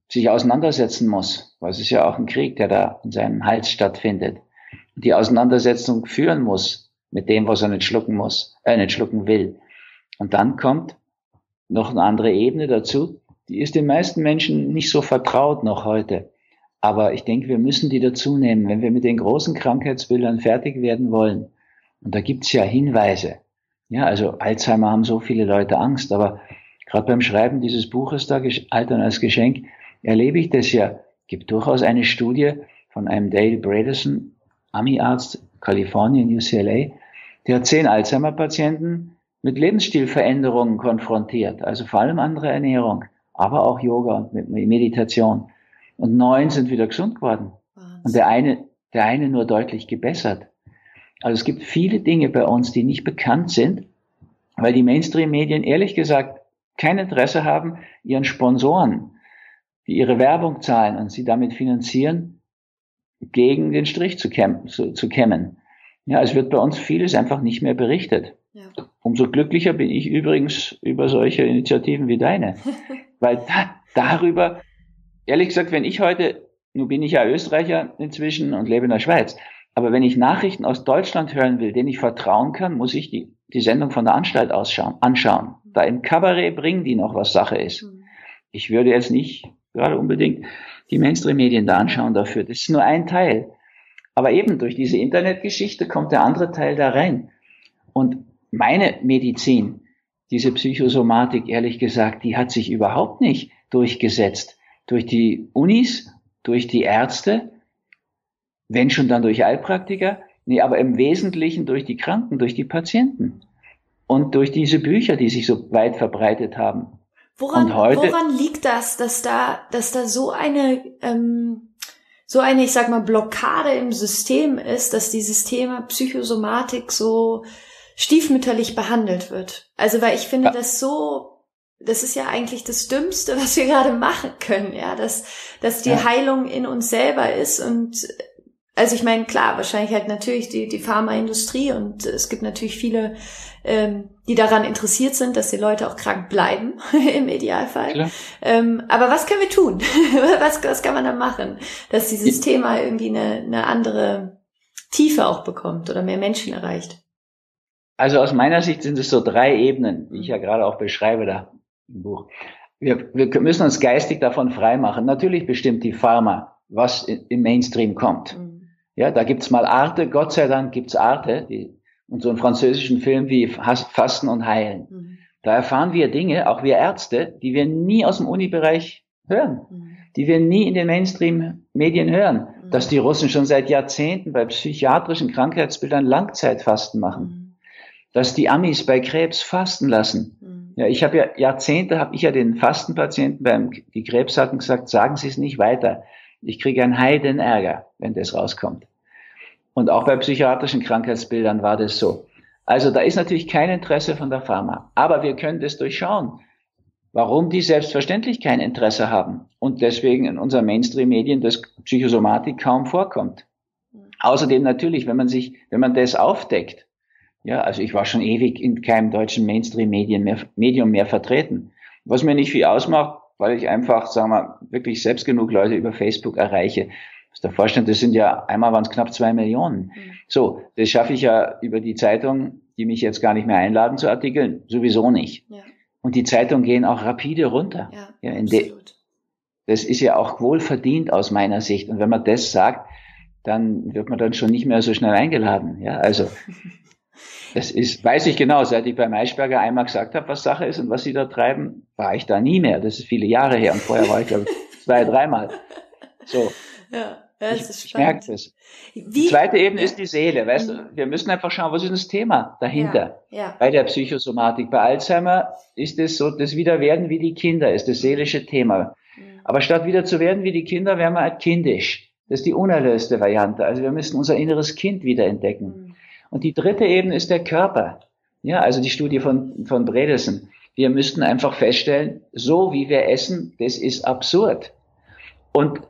sich auseinandersetzen muss. Was ist ja auch ein Krieg, der da in seinem Hals stattfindet. Die Auseinandersetzung führen muss mit dem, was er nicht schlucken muss, äh, nicht schlucken will. Und dann kommt noch eine andere Ebene dazu, die ist den meisten Menschen nicht so vertraut noch heute. Aber ich denke, wir müssen die dazu nehmen, wenn wir mit den großen Krankheitsbildern fertig werden wollen. Und da gibt's ja Hinweise. Ja, also Alzheimer haben so viele Leute Angst, aber gerade beim Schreiben dieses Buches da, Altern als Geschenk, erlebe ich das ja. Gibt durchaus eine Studie von einem Dale Bredesen, Ami-Arzt, Kalifornien, UCLA, der hat zehn Alzheimer-Patienten mit Lebensstilveränderungen konfrontiert, also vor allem andere Ernährung, aber auch Yoga und Meditation. Und neun sind wieder gesund geworden. Wahnsinn. Und der eine, der eine nur deutlich gebessert. Also es gibt viele Dinge bei uns, die nicht bekannt sind, weil die Mainstream-Medien ehrlich gesagt kein Interesse haben, ihren Sponsoren, die ihre Werbung zahlen und sie damit finanzieren, gegen den Strich zu, kämmen. Zu, zu kämmen. Ja, es wird bei uns vieles einfach nicht mehr berichtet. Ja. Umso glücklicher bin ich übrigens über solche Initiativen wie deine, weil da, darüber, ehrlich gesagt, wenn ich heute, nun bin ich ja Österreicher inzwischen und lebe in der Schweiz, aber wenn ich Nachrichten aus Deutschland hören will, denen ich vertrauen kann, muss ich die, die Sendung von der Anstalt ausschauen, anschauen. Da im Kabarett bringen die noch, was Sache ist. Mhm. Ich würde jetzt nicht gerade unbedingt die Mainstream-Medien da anschauen dafür. Das ist nur ein Teil. Aber eben durch diese Internetgeschichte kommt der andere Teil da rein. Und meine Medizin, diese Psychosomatik, ehrlich gesagt, die hat sich überhaupt nicht durchgesetzt. Durch die Unis, durch die Ärzte, wenn schon dann durch Heilpraktiker, nee, aber im Wesentlichen durch die Kranken, durch die Patienten und durch diese Bücher, die sich so weit verbreitet haben. Woran, heute, woran liegt das, dass da, dass da so eine, ähm, so eine, ich sag mal, Blockade im System ist, dass dieses Thema Psychosomatik so stiefmütterlich behandelt wird? Also, weil ich finde das so, das ist ja eigentlich das Dümmste, was wir gerade machen können, ja, dass, dass die ja. Heilung in uns selber ist und also ich meine, klar, wahrscheinlich halt natürlich die, die Pharmaindustrie und es gibt natürlich viele, ähm, die daran interessiert sind, dass die Leute auch krank bleiben, im Idealfall. Ähm, aber was können wir tun? was, was kann man da machen, dass dieses. Thema irgendwie eine, eine andere Tiefe auch bekommt oder mehr Menschen erreicht? Also aus meiner Sicht sind es so drei Ebenen, wie ich ja gerade auch beschreibe da im Buch. Wir, wir müssen uns geistig davon freimachen. Natürlich bestimmt die Pharma, was im Mainstream kommt. Mhm. Ja, da gibt's mal Arte, Gott sei Dank gibt's Arte, die, und so einen französischen Film wie Fasten und Heilen. Mhm. Da erfahren wir Dinge, auch wir Ärzte, die wir nie aus dem Uni-Bereich hören, mhm. die wir nie in den Mainstream-Medien hören, mhm. dass die Russen schon seit Jahrzehnten bei psychiatrischen Krankheitsbildern Langzeitfasten machen, mhm. dass die Amis bei Krebs fasten lassen. Mhm. Ja, ich habe ja Jahrzehnte habe ich ja den Fastenpatienten beim die Krebs hatten gesagt, sagen Sie es nicht weiter. Ich kriege einen Heidenärger, wenn das rauskommt. Und auch bei psychiatrischen Krankheitsbildern war das so. Also da ist natürlich kein Interesse von der Pharma. Aber wir können das durchschauen, warum die selbstverständlich kein Interesse haben und deswegen in unseren Mainstream-Medien das Psychosomatik kaum vorkommt. Außerdem natürlich, wenn man sich, wenn man das aufdeckt, ja, also ich war schon ewig in keinem deutschen Mainstream-Medien mehr, Medium mehr vertreten. Was mir nicht viel ausmacht, weil ich einfach, sagen wir, wirklich selbst genug Leute über Facebook erreiche. Muss dir vorstellen, das sind ja, einmal waren es knapp zwei Millionen. Mhm. So, das schaffe ich ja über die Zeitung, die mich jetzt gar nicht mehr einladen zu Artikeln, sowieso nicht. Ja. Und die Zeitungen gehen auch rapide runter. Ja, ja in das ist ja auch wohlverdient aus meiner Sicht. Und wenn man das sagt, dann wird man dann schon nicht mehr so schnell eingeladen. Ja, also Das ist, weiß ich genau, seit ich beim Eisberger einmal gesagt habe, was Sache ist und was sie da treiben, war ich da nie mehr. Das ist viele Jahre her und vorher war ich, glaube ich, zwei, dreimal. So. Ja. Ja, ich, ich merke das. Wie? Die zweite Ebene ist die Seele, weißt du? Mhm. Wir müssen einfach schauen, was ist das Thema dahinter? Ja, ja. Bei der Psychosomatik. Bei Alzheimer ist es so, das Wiederwerden wie die Kinder ist das seelische Thema. Mhm. Aber statt wieder zu werden wie die Kinder, werden wir halt kindisch. Das ist die unerlöste Variante. Also wir müssen unser inneres Kind wieder entdecken. Mhm. Und die dritte Ebene ist der Körper. Ja, also die Studie von, von Bredesen. Wir müssten einfach feststellen, so wie wir essen, das ist absurd. Und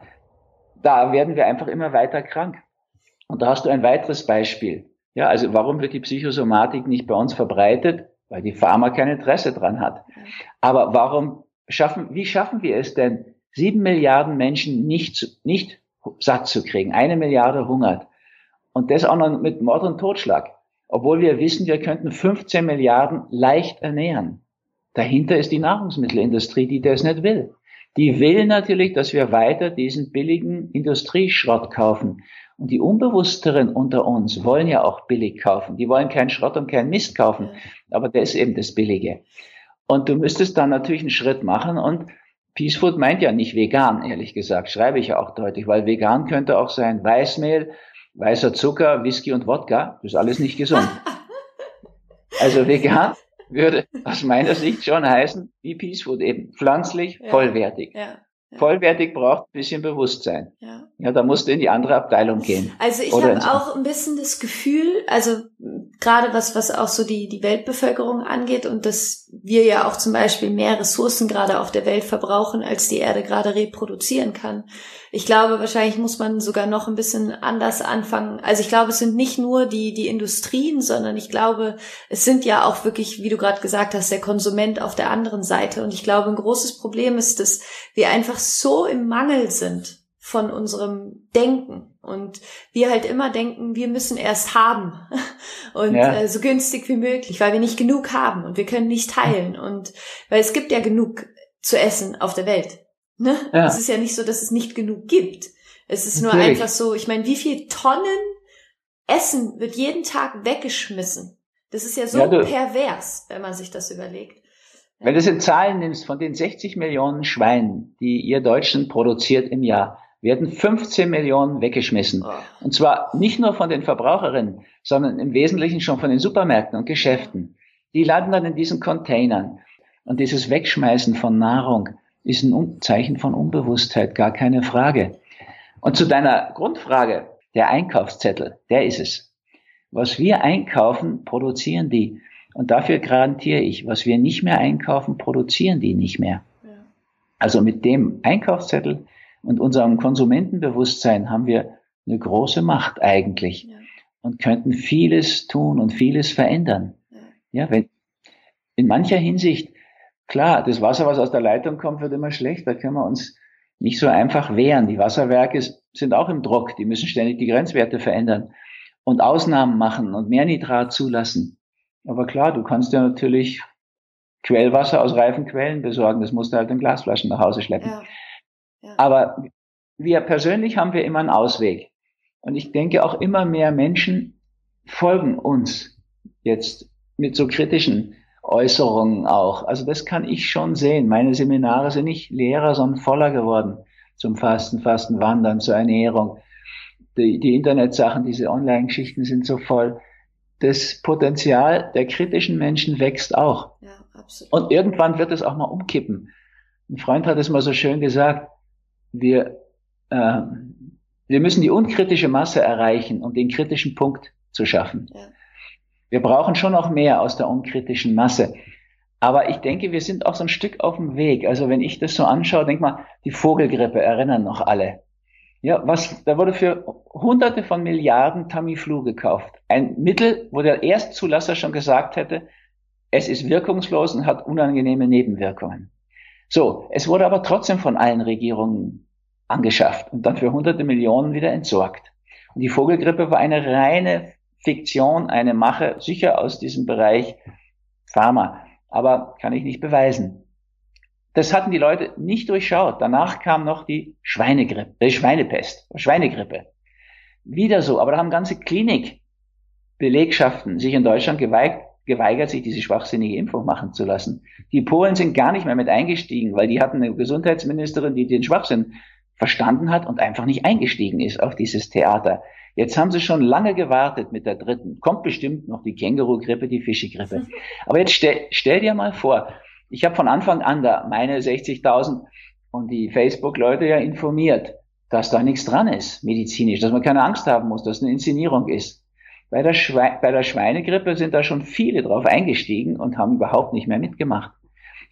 da werden wir einfach immer weiter krank. Und da hast du ein weiteres Beispiel. Ja, also warum wird die Psychosomatik nicht bei uns verbreitet? Weil die Pharma kein Interesse dran hat. Aber warum schaffen, wie schaffen wir es denn, sieben Milliarden Menschen nicht, nicht satt zu kriegen? Eine Milliarde hungert. Und das auch noch mit Mord und Totschlag. obwohl wir wissen, wir könnten 15 Milliarden leicht ernähren. Dahinter ist die Nahrungsmittelindustrie, die das nicht will. Die will natürlich, dass wir weiter diesen billigen Industrieschrott kaufen. Und die Unbewussteren unter uns wollen ja auch billig kaufen. Die wollen keinen Schrott und keinen Mist kaufen. Aber das ist eben das Billige. Und du müsstest dann natürlich einen Schritt machen und Peace Food meint ja nicht vegan, ehrlich gesagt, schreibe ich ja auch deutlich, weil vegan könnte auch sein Weißmehl, weißer Zucker, Whisky und Wodka. Das ist alles nicht gesund. Also vegan würde aus meiner Sicht schon heißen, wie Peace Food eben, pflanzlich, ja. vollwertig. Ja. Vollwertig braucht ein bisschen Bewusstsein. Ja. ja, da musst du in die andere Abteilung gehen. Also ich habe auch ein bisschen das Gefühl, also gerade was, was auch so die, die Weltbevölkerung angeht und dass wir ja auch zum Beispiel mehr Ressourcen gerade auf der Welt verbrauchen, als die Erde gerade reproduzieren kann. Ich glaube, wahrscheinlich muss man sogar noch ein bisschen anders anfangen. Also ich glaube, es sind nicht nur die, die Industrien, sondern ich glaube, es sind ja auch wirklich, wie du gerade gesagt hast, der Konsument auf der anderen Seite. Und ich glaube, ein großes Problem ist, dass wir einfach so im Mangel sind von unserem Denken und wir halt immer denken, wir müssen erst haben und ja. äh, so günstig wie möglich, weil wir nicht genug haben und wir können nicht teilen und weil es gibt ja genug zu essen auf der Welt. Ne? Ja. Es ist ja nicht so, dass es nicht genug gibt. Es ist Natürlich. nur einfach so, ich meine, wie viel Tonnen Essen wird jeden Tag weggeschmissen? Das ist ja so ja, pervers, wenn man sich das überlegt. Wenn du es in Zahlen nimmst, von den 60 Millionen Schweinen, die ihr Deutschen produziert im Jahr, werden 15 Millionen weggeschmissen. Oh. Und zwar nicht nur von den Verbraucherinnen, sondern im Wesentlichen schon von den Supermärkten und Geschäften. Die landen dann in diesen Containern. Und dieses Wegschmeißen von Nahrung, ist ein Zeichen von Unbewusstheit, gar keine Frage. Und zu deiner Grundfrage, der Einkaufszettel, der ist es. Was wir einkaufen, produzieren die. Und dafür garantiere ich, was wir nicht mehr einkaufen, produzieren die nicht mehr. Also mit dem Einkaufszettel und unserem Konsumentenbewusstsein haben wir eine große Macht eigentlich ja. und könnten vieles tun und vieles verändern. Ja, ja wenn in mancher Hinsicht Klar, das Wasser, was aus der Leitung kommt, wird immer schlechter. Da können wir uns nicht so einfach wehren. Die Wasserwerke sind auch im Druck. Die müssen ständig die Grenzwerte verändern und Ausnahmen machen und mehr Nitrat zulassen. Aber klar, du kannst ja natürlich Quellwasser aus reifen Quellen besorgen. Das musst du halt in Glasflaschen nach Hause schleppen. Ja. Ja. Aber wir persönlich haben wir immer einen Ausweg. Und ich denke auch immer mehr Menschen folgen uns jetzt mit so kritischen Äußerungen auch. Also das kann ich schon sehen. Meine Seminare sind nicht leerer, sondern voller geworden zum Fasten, Fasten, Wandern, zur Ernährung. Die, die Internetsachen, diese Online-Geschichten sind so voll. Das Potenzial der kritischen Menschen wächst auch. Ja, absolut. Und irgendwann wird es auch mal umkippen. Ein Freund hat es mal so schön gesagt, wir, äh, wir müssen die unkritische Masse erreichen, um den kritischen Punkt zu schaffen. Ja. Wir brauchen schon noch mehr aus der unkritischen Masse. Aber ich denke, wir sind auch so ein Stück auf dem Weg. Also wenn ich das so anschaue, denk mal, die Vogelgrippe erinnern noch alle. Ja, was, da wurde für hunderte von Milliarden Tamiflu gekauft. Ein Mittel, wo der Erstzulasser schon gesagt hätte, es ist wirkungslos und hat unangenehme Nebenwirkungen. So, es wurde aber trotzdem von allen Regierungen angeschafft und dann für hunderte Millionen wieder entsorgt. Und die Vogelgrippe war eine reine Fiktion, eine Mache, sicher aus diesem Bereich Pharma, aber kann ich nicht beweisen. Das hatten die Leute nicht durchschaut. Danach kam noch die Schweinegrippe, äh, Schweinepest, Schweinegrippe. Wieder so, aber da haben ganze Klinikbelegschaften sich in Deutschland geweigert, geweigert, sich diese schwachsinnige Impfung machen zu lassen. Die Polen sind gar nicht mehr mit eingestiegen, weil die hatten eine Gesundheitsministerin, die den Schwachsinn verstanden hat und einfach nicht eingestiegen ist auf dieses Theater. Jetzt haben sie schon lange gewartet mit der dritten. Kommt bestimmt noch die Känguru-Grippe, die Fischegrippe. Aber jetzt stell, stell dir mal vor, ich habe von Anfang an da meine 60.000 und die Facebook-Leute ja informiert, dass da nichts dran ist, medizinisch, dass man keine Angst haben muss, dass es eine Inszenierung ist. Bei der, Schwe bei der Schweinegrippe sind da schon viele drauf eingestiegen und haben überhaupt nicht mehr mitgemacht.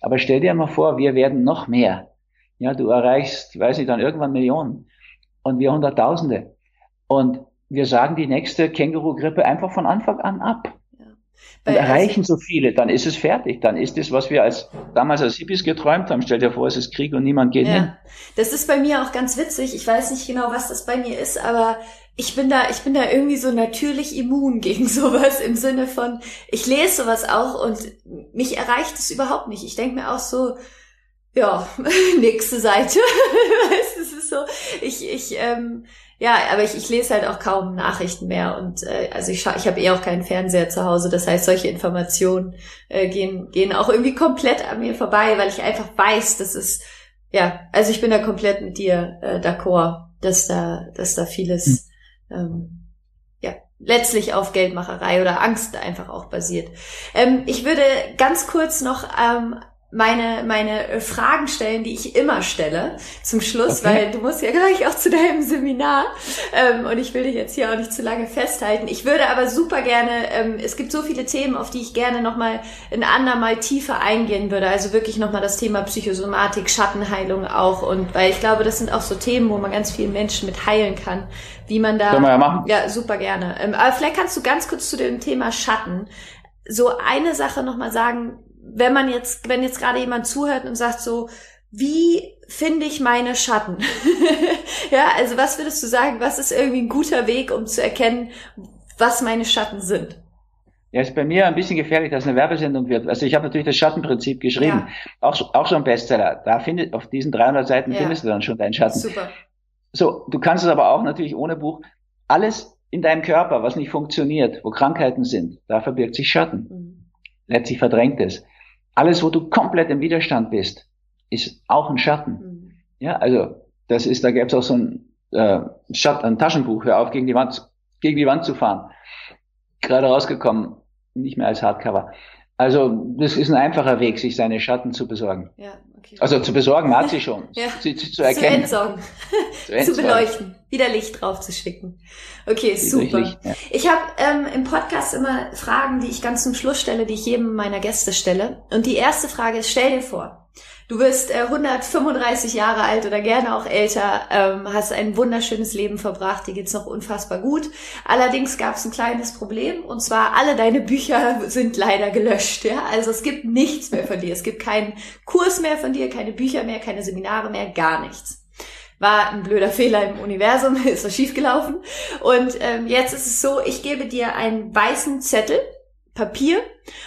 Aber stell dir mal vor, wir werden noch mehr. Ja, du erreichst, weiß ich dann irgendwann Millionen und wir Hunderttausende. Und wir sagen die nächste Känguru-Grippe einfach von Anfang an ab. und erreichen so viele, dann ist es fertig. Dann ist es, was wir als damals als Hippies geträumt haben. Stell dir vor, es ist Krieg und niemand geht ja. hin. Das ist bei mir auch ganz witzig. Ich weiß nicht genau, was das bei mir ist, aber ich bin da, ich bin da irgendwie so natürlich immun gegen sowas im Sinne von, ich lese sowas auch und mich erreicht es überhaupt nicht. Ich denke mir auch so, ja, nächste Seite. es ist so, ich, ich, ähm, ja, aber ich, ich lese halt auch kaum Nachrichten mehr und äh, also ich ich habe eh auch keinen Fernseher zu Hause. Das heißt, solche Informationen äh, gehen gehen auch irgendwie komplett an mir vorbei, weil ich einfach weiß, dass es ja, also ich bin da komplett mit dir äh, d'accord, dass da dass da vieles hm. ähm, ja letztlich auf Geldmacherei oder Angst einfach auch basiert. Ähm, ich würde ganz kurz noch ähm, meine, meine äh, Fragen stellen, die ich immer stelle zum Schluss, okay. weil du musst ja gleich auch zu deinem Seminar ähm, und ich will dich jetzt hier auch nicht zu lange festhalten. Ich würde aber super gerne, ähm, es gibt so viele Themen, auf die ich gerne nochmal ein andermal tiefer eingehen würde. Also wirklich nochmal das Thema Psychosomatik, Schattenheilung auch und weil ich glaube, das sind auch so Themen, wo man ganz vielen Menschen mit heilen kann, wie man da... Können wir ja machen. Ja, super gerne. Ähm, aber vielleicht kannst du ganz kurz zu dem Thema Schatten so eine Sache nochmal sagen, wenn man jetzt, wenn jetzt gerade jemand zuhört und sagt so, wie finde ich meine Schatten? ja, also was würdest du sagen, was ist irgendwie ein guter Weg, um zu erkennen, was meine Schatten sind? Ja, ist bei mir ein bisschen gefährlich, dass eine Werbesendung wird. Also ich habe natürlich das Schattenprinzip geschrieben, ja. auch, auch schon Bestseller. Da findet, auf diesen 300 Seiten ja. findest du dann schon deinen Schatten. Super. So, du kannst es aber auch natürlich ohne Buch. Alles in deinem Körper, was nicht funktioniert, wo Krankheiten sind, da verbirgt sich Schatten. Mhm. Letztlich verdrängt es. Alles, wo du komplett im Widerstand bist, ist auch ein Schatten. Mhm. Ja, also das ist, da gäbe es auch so ein, äh, Schatten, ein Taschenbuch, hör auf, gegen die Wand, gegen die Wand zu fahren. Gerade rausgekommen, nicht mehr als Hardcover. Also das ist ein einfacher Weg, sich seine Schatten zu besorgen. Ja, okay. Also zu besorgen hat sie schon, ja. zu, zu, zu erkennen. Zu entsorgen, zu, zu, beleuchten, wieder Licht drauf zu schicken. Okay, super. Licht, ja. Ich habe ähm, im Podcast immer Fragen, die ich ganz zum Schluss stelle, die ich jedem meiner Gäste stelle. Und die erste Frage ist, stell dir vor, Du bist äh, 135 Jahre alt oder gerne auch älter, ähm, hast ein wunderschönes Leben verbracht, dir geht's noch unfassbar gut. Allerdings gab es ein kleines Problem und zwar alle deine Bücher sind leider gelöscht. Ja? Also es gibt nichts mehr von dir. Es gibt keinen Kurs mehr von dir, keine Bücher mehr, keine Seminare mehr, gar nichts war ein blöder Fehler im Universum, ist was schiefgelaufen. Und ähm, jetzt ist es so, ich gebe dir einen weißen Zettel, Papier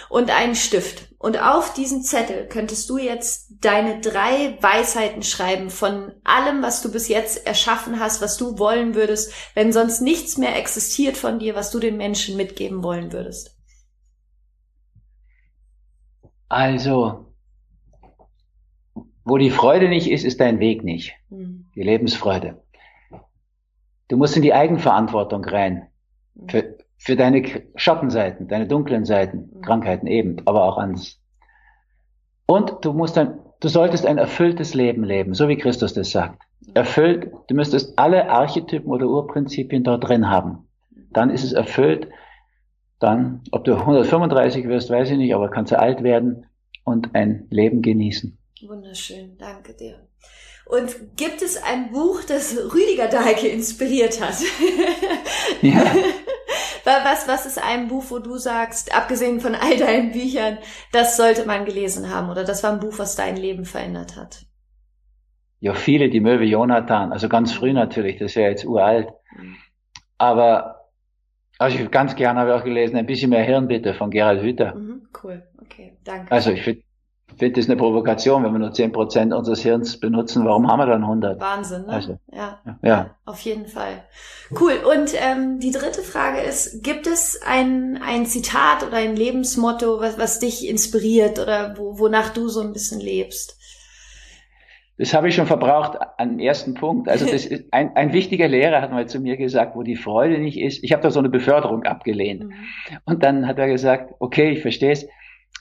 und einen Stift. Und auf diesen Zettel könntest du jetzt deine drei Weisheiten schreiben von allem, was du bis jetzt erschaffen hast, was du wollen würdest, wenn sonst nichts mehr existiert von dir, was du den Menschen mitgeben wollen würdest. Also, wo die Freude nicht ist, ist dein Weg nicht. Mhm. Die Lebensfreude. Du musst in die Eigenverantwortung rein. Für, für deine Schattenseiten, deine dunklen Seiten, mhm. Krankheiten eben, aber auch ans. Und du musst dann, du solltest ein erfülltes Leben leben, so wie Christus das sagt. Erfüllt, du müsstest alle Archetypen oder Urprinzipien dort drin haben. Dann ist es erfüllt. Dann, ob du 135 wirst, weiß ich nicht, aber kannst du alt werden und ein Leben genießen. Wunderschön, danke dir. Und gibt es ein Buch, das Rüdiger Dahlke inspiriert hat? Ja. Was, was ist ein Buch, wo du sagst, abgesehen von all deinen Büchern, das sollte man gelesen haben oder das war ein Buch, was dein Leben verändert hat? Ja, viele, die Möwe Jonathan, also ganz früh natürlich, das ist ja jetzt uralt. Mhm. Aber also ich ganz gerne habe ich auch gelesen, ein bisschen mehr Hirn bitte von Gerald Hüther. Mhm, cool, okay, danke. Also ich finde finde das eine Provokation, wenn wir nur zehn Prozent unseres Hirns benutzen. Warum haben wir dann 100? Wahnsinn, ne? Also, ja, ja. ja. Auf jeden Fall. Cool. Und ähm, die dritte Frage ist, gibt es ein, ein Zitat oder ein Lebensmotto, was, was dich inspiriert oder wo, wonach du so ein bisschen lebst? Das habe ich schon verbraucht am ersten Punkt. Also das ist ein, ein wichtiger Lehrer hat mal zu mir gesagt, wo die Freude nicht ist. Ich habe da so eine Beförderung abgelehnt. Mhm. Und dann hat er gesagt, okay, ich verstehe es.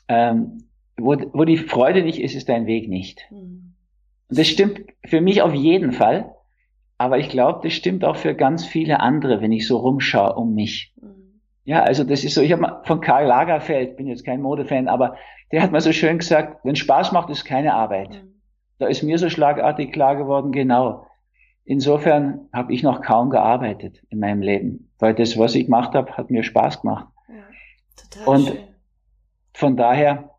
Ähm, wo, wo die Freude nicht ist, ist dein Weg nicht. Mhm. Und das stimmt für mich auf jeden Fall. Aber ich glaube, das stimmt auch für ganz viele andere, wenn ich so rumschaue um mich. Mhm. Ja, also das ist so, ich habe mal von Karl Lagerfeld, bin jetzt kein Modefan, aber der hat mal so schön gesagt, wenn Spaß macht, ist keine Arbeit. Mhm. Da ist mir so schlagartig klar geworden, genau. Insofern habe ich noch kaum gearbeitet in meinem Leben, weil das, was ich gemacht habe, hat mir Spaß gemacht. Total und schön. von daher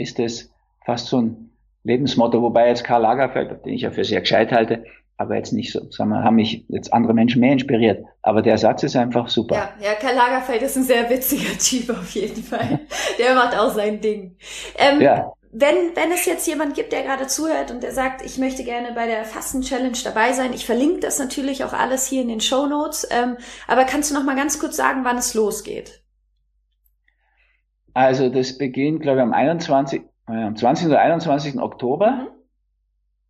ist es fast so ein Lebensmotto, wobei jetzt Karl Lagerfeld, den ich ja für sehr gescheit halte, aber jetzt nicht so, sagen wir, haben mich jetzt andere Menschen mehr inspiriert. Aber der Satz ist einfach super. Ja, ja, Karl Lagerfeld ist ein sehr witziger Typ auf jeden Fall. Der macht auch sein Ding. Ähm, ja. Wenn, wenn es jetzt jemand gibt, der gerade zuhört und der sagt, ich möchte gerne bei der Fasten-Challenge dabei sein, ich verlinke das natürlich auch alles hier in den Show Notes. Ähm, aber kannst du noch mal ganz kurz sagen, wann es losgeht? Also das beginnt, glaube ich, am 21. Äh, am 20. oder 21. Oktober. Mhm.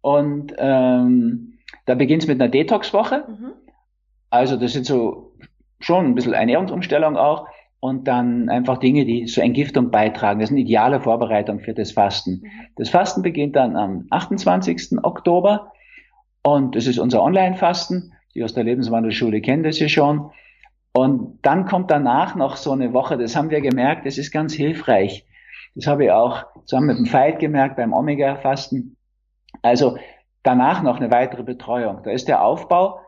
Und ähm, da beginnt es mit einer Detox-Woche. Mhm. Also das sind so schon ein bisschen Ernährungsumstellung auch. Und dann einfach Dinge, die zur Entgiftung beitragen. Das ist eine ideale Vorbereitung für das Fasten. Mhm. Das Fasten beginnt dann am 28. Oktober. Und das ist unser Online-Fasten. Die aus der Lebenswandelschule kennen das ja schon. Und dann kommt danach noch so eine Woche, das haben wir gemerkt, das ist ganz hilfreich. Das habe ich auch zusammen mit dem Veit gemerkt beim Omega-Fasten. Also danach noch eine weitere Betreuung. Da ist der Aufbau,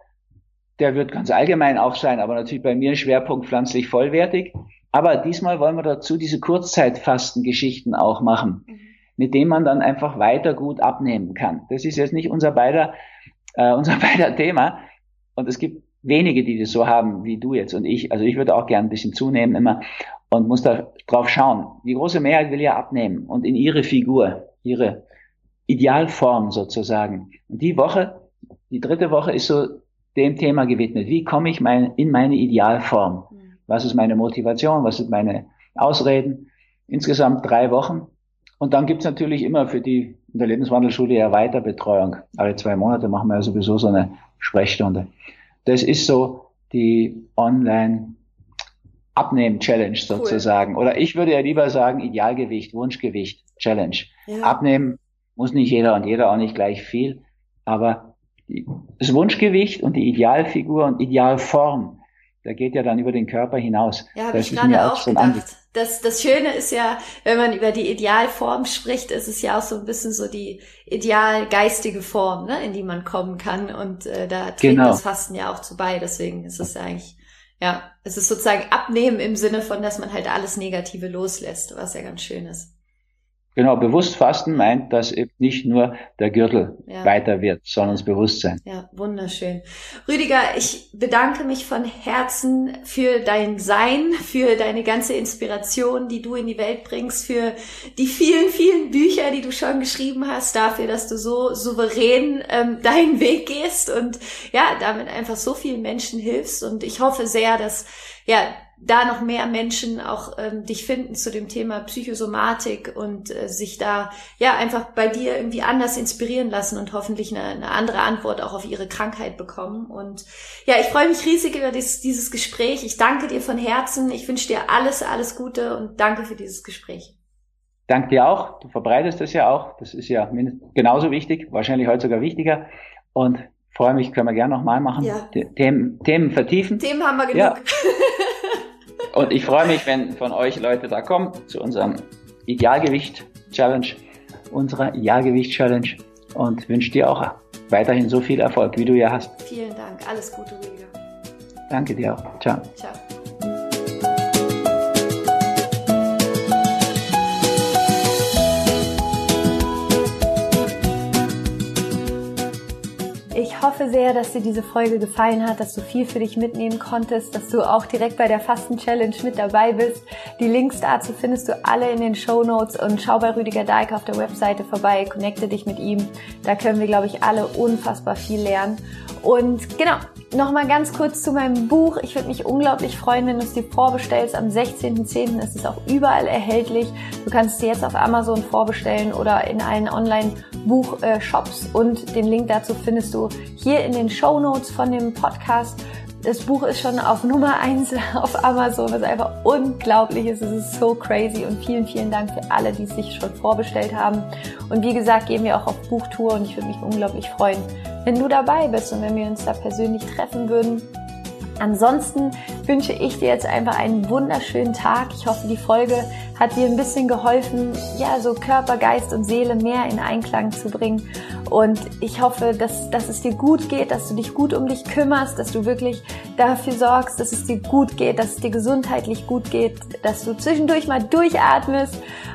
der wird ganz allgemein auch sein, aber natürlich bei mir ein Schwerpunkt pflanzlich vollwertig. Aber diesmal wollen wir dazu diese Kurzzeitfasten-Geschichten auch machen, mhm. mit denen man dann einfach weiter gut abnehmen kann. Das ist jetzt nicht unser beider, äh, unser beider Thema. Und es gibt wenige, die das so haben wie du jetzt und ich. Also ich würde auch gern ein bisschen zunehmen immer und muss da drauf schauen. Die große Mehrheit will ja abnehmen und in ihre Figur, ihre Idealform sozusagen. Und die Woche, die dritte Woche ist so dem Thema gewidmet. Wie komme ich mein, in meine Idealform? Mhm. Was ist meine Motivation? Was sind meine Ausreden? Insgesamt drei Wochen. Und dann gibt's natürlich immer für die in der Lebenswandelschule ja Weiterbetreuung. Alle zwei Monate machen wir ja sowieso so eine Sprechstunde. Das ist so die Online Abnehmen-Challenge sozusagen. Cool. Oder ich würde ja lieber sagen Idealgewicht, Wunschgewicht, Challenge. Ja. Abnehmen muss nicht jeder und jeder auch nicht gleich viel, aber das Wunschgewicht und die Idealfigur und Idealform, da geht ja dann über den Körper hinaus. Ja, habe ich gerade auch, gedacht. Das, das Schöne ist ja, wenn man über die Idealform spricht, ist es ja auch so ein bisschen so die idealgeistige Form, ne, in die man kommen kann. Und äh, da trägt genau. das Fasten ja auch zu bei. Deswegen ist es ja eigentlich, ja, es ist sozusagen Abnehmen im Sinne von, dass man halt alles Negative loslässt, was ja ganz schön ist. Genau, bewusst Fasten meint, dass eben nicht nur der Gürtel ja. weiter wird, sondern das Bewusstsein. Ja, wunderschön. Rüdiger, ich bedanke mich von Herzen für dein Sein, für deine ganze Inspiration, die du in die Welt bringst, für die vielen, vielen Bücher, die du schon geschrieben hast, dafür, dass du so souverän ähm, deinen Weg gehst und ja, damit einfach so vielen Menschen hilfst. Und ich hoffe sehr, dass ja, da noch mehr Menschen auch ähm, dich finden zu dem Thema Psychosomatik und äh, sich da ja einfach bei dir irgendwie anders inspirieren lassen und hoffentlich eine, eine andere Antwort auch auf ihre Krankheit bekommen. Und ja, ich freue mich riesig über dieses, dieses Gespräch. Ich danke dir von Herzen. Ich wünsche dir alles, alles Gute und danke für dieses Gespräch. Danke dir auch. Du verbreitest das ja auch. Das ist ja genauso wichtig, wahrscheinlich heute sogar wichtiger. Und freue mich, können wir gerne nochmal machen. Ja. Themen, Themen vertiefen. Themen haben wir genug. Ja. Und ich freue mich, wenn von euch Leute da kommen zu unserem Idealgewicht-Challenge, unserer Idealgewicht-Challenge und wünsche dir auch weiterhin so viel Erfolg, wie du ja hast. Vielen Dank. Alles Gute, Rüdiger. Danke dir auch. Ciao. Ciao. Hoffe sehr, dass dir diese Folge gefallen hat, dass du viel für dich mitnehmen konntest, dass du auch direkt bei der Fasten Challenge mit dabei bist. Die Links dazu findest du alle in den Show Notes und schau bei Rüdiger Daik auf der Webseite vorbei, connecte dich mit ihm. Da können wir, glaube ich, alle unfassbar viel lernen. Und genau, Nochmal ganz kurz zu meinem Buch. Ich würde mich unglaublich freuen, wenn du es dir vorbestellst. Am 16.10. ist es auch überall erhältlich. Du kannst es jetzt auf Amazon vorbestellen oder in allen Online-Buchshops. Und den Link dazu findest du hier in den Show Notes von dem Podcast. Das Buch ist schon auf Nummer eins auf Amazon, was einfach unglaublich ist. Es ist so crazy und vielen, vielen Dank für alle, die es sich schon vorbestellt haben. Und wie gesagt, gehen wir auch auf Buchtour und ich würde mich unglaublich freuen, wenn du dabei bist und wenn wir uns da persönlich treffen würden. Ansonsten wünsche ich dir jetzt einfach einen wunderschönen Tag. Ich hoffe, die Folge hat dir ein bisschen geholfen, ja, so Körper, Geist und Seele mehr in Einklang zu bringen. Und ich hoffe, dass, dass es dir gut geht, dass du dich gut um dich kümmerst, dass du wirklich dafür sorgst, dass es dir gut geht, dass es dir gesundheitlich gut geht, dass du zwischendurch mal durchatmest.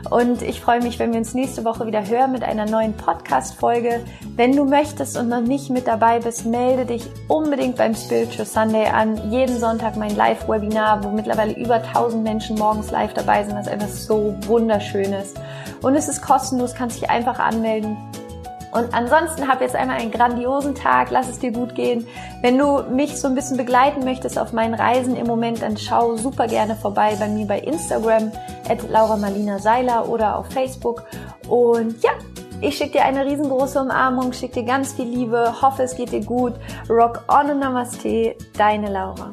Und ich freue mich, wenn wir uns nächste Woche wieder hören mit einer neuen Podcast-Folge. Wenn du möchtest und noch nicht mit dabei bist, melde dich unbedingt beim Spiritual Sunday an. Jeden Sonntag mein Live-Webinar, wo mittlerweile über 1000 Menschen morgens live dabei sind, was einfach so wunderschön ist. Und es ist kostenlos, kannst dich einfach anmelden. Und ansonsten hab jetzt einmal einen grandiosen Tag, lass es dir gut gehen. Wenn du mich so ein bisschen begleiten möchtest auf meinen Reisen im Moment, dann schau super gerne vorbei bei mir bei Instagram at Laura Marlina Seiler oder auf Facebook. Und ja, ich schicke dir eine riesengroße Umarmung, schicke dir ganz viel Liebe, hoffe es geht dir gut. Rock on und Namaste, deine Laura.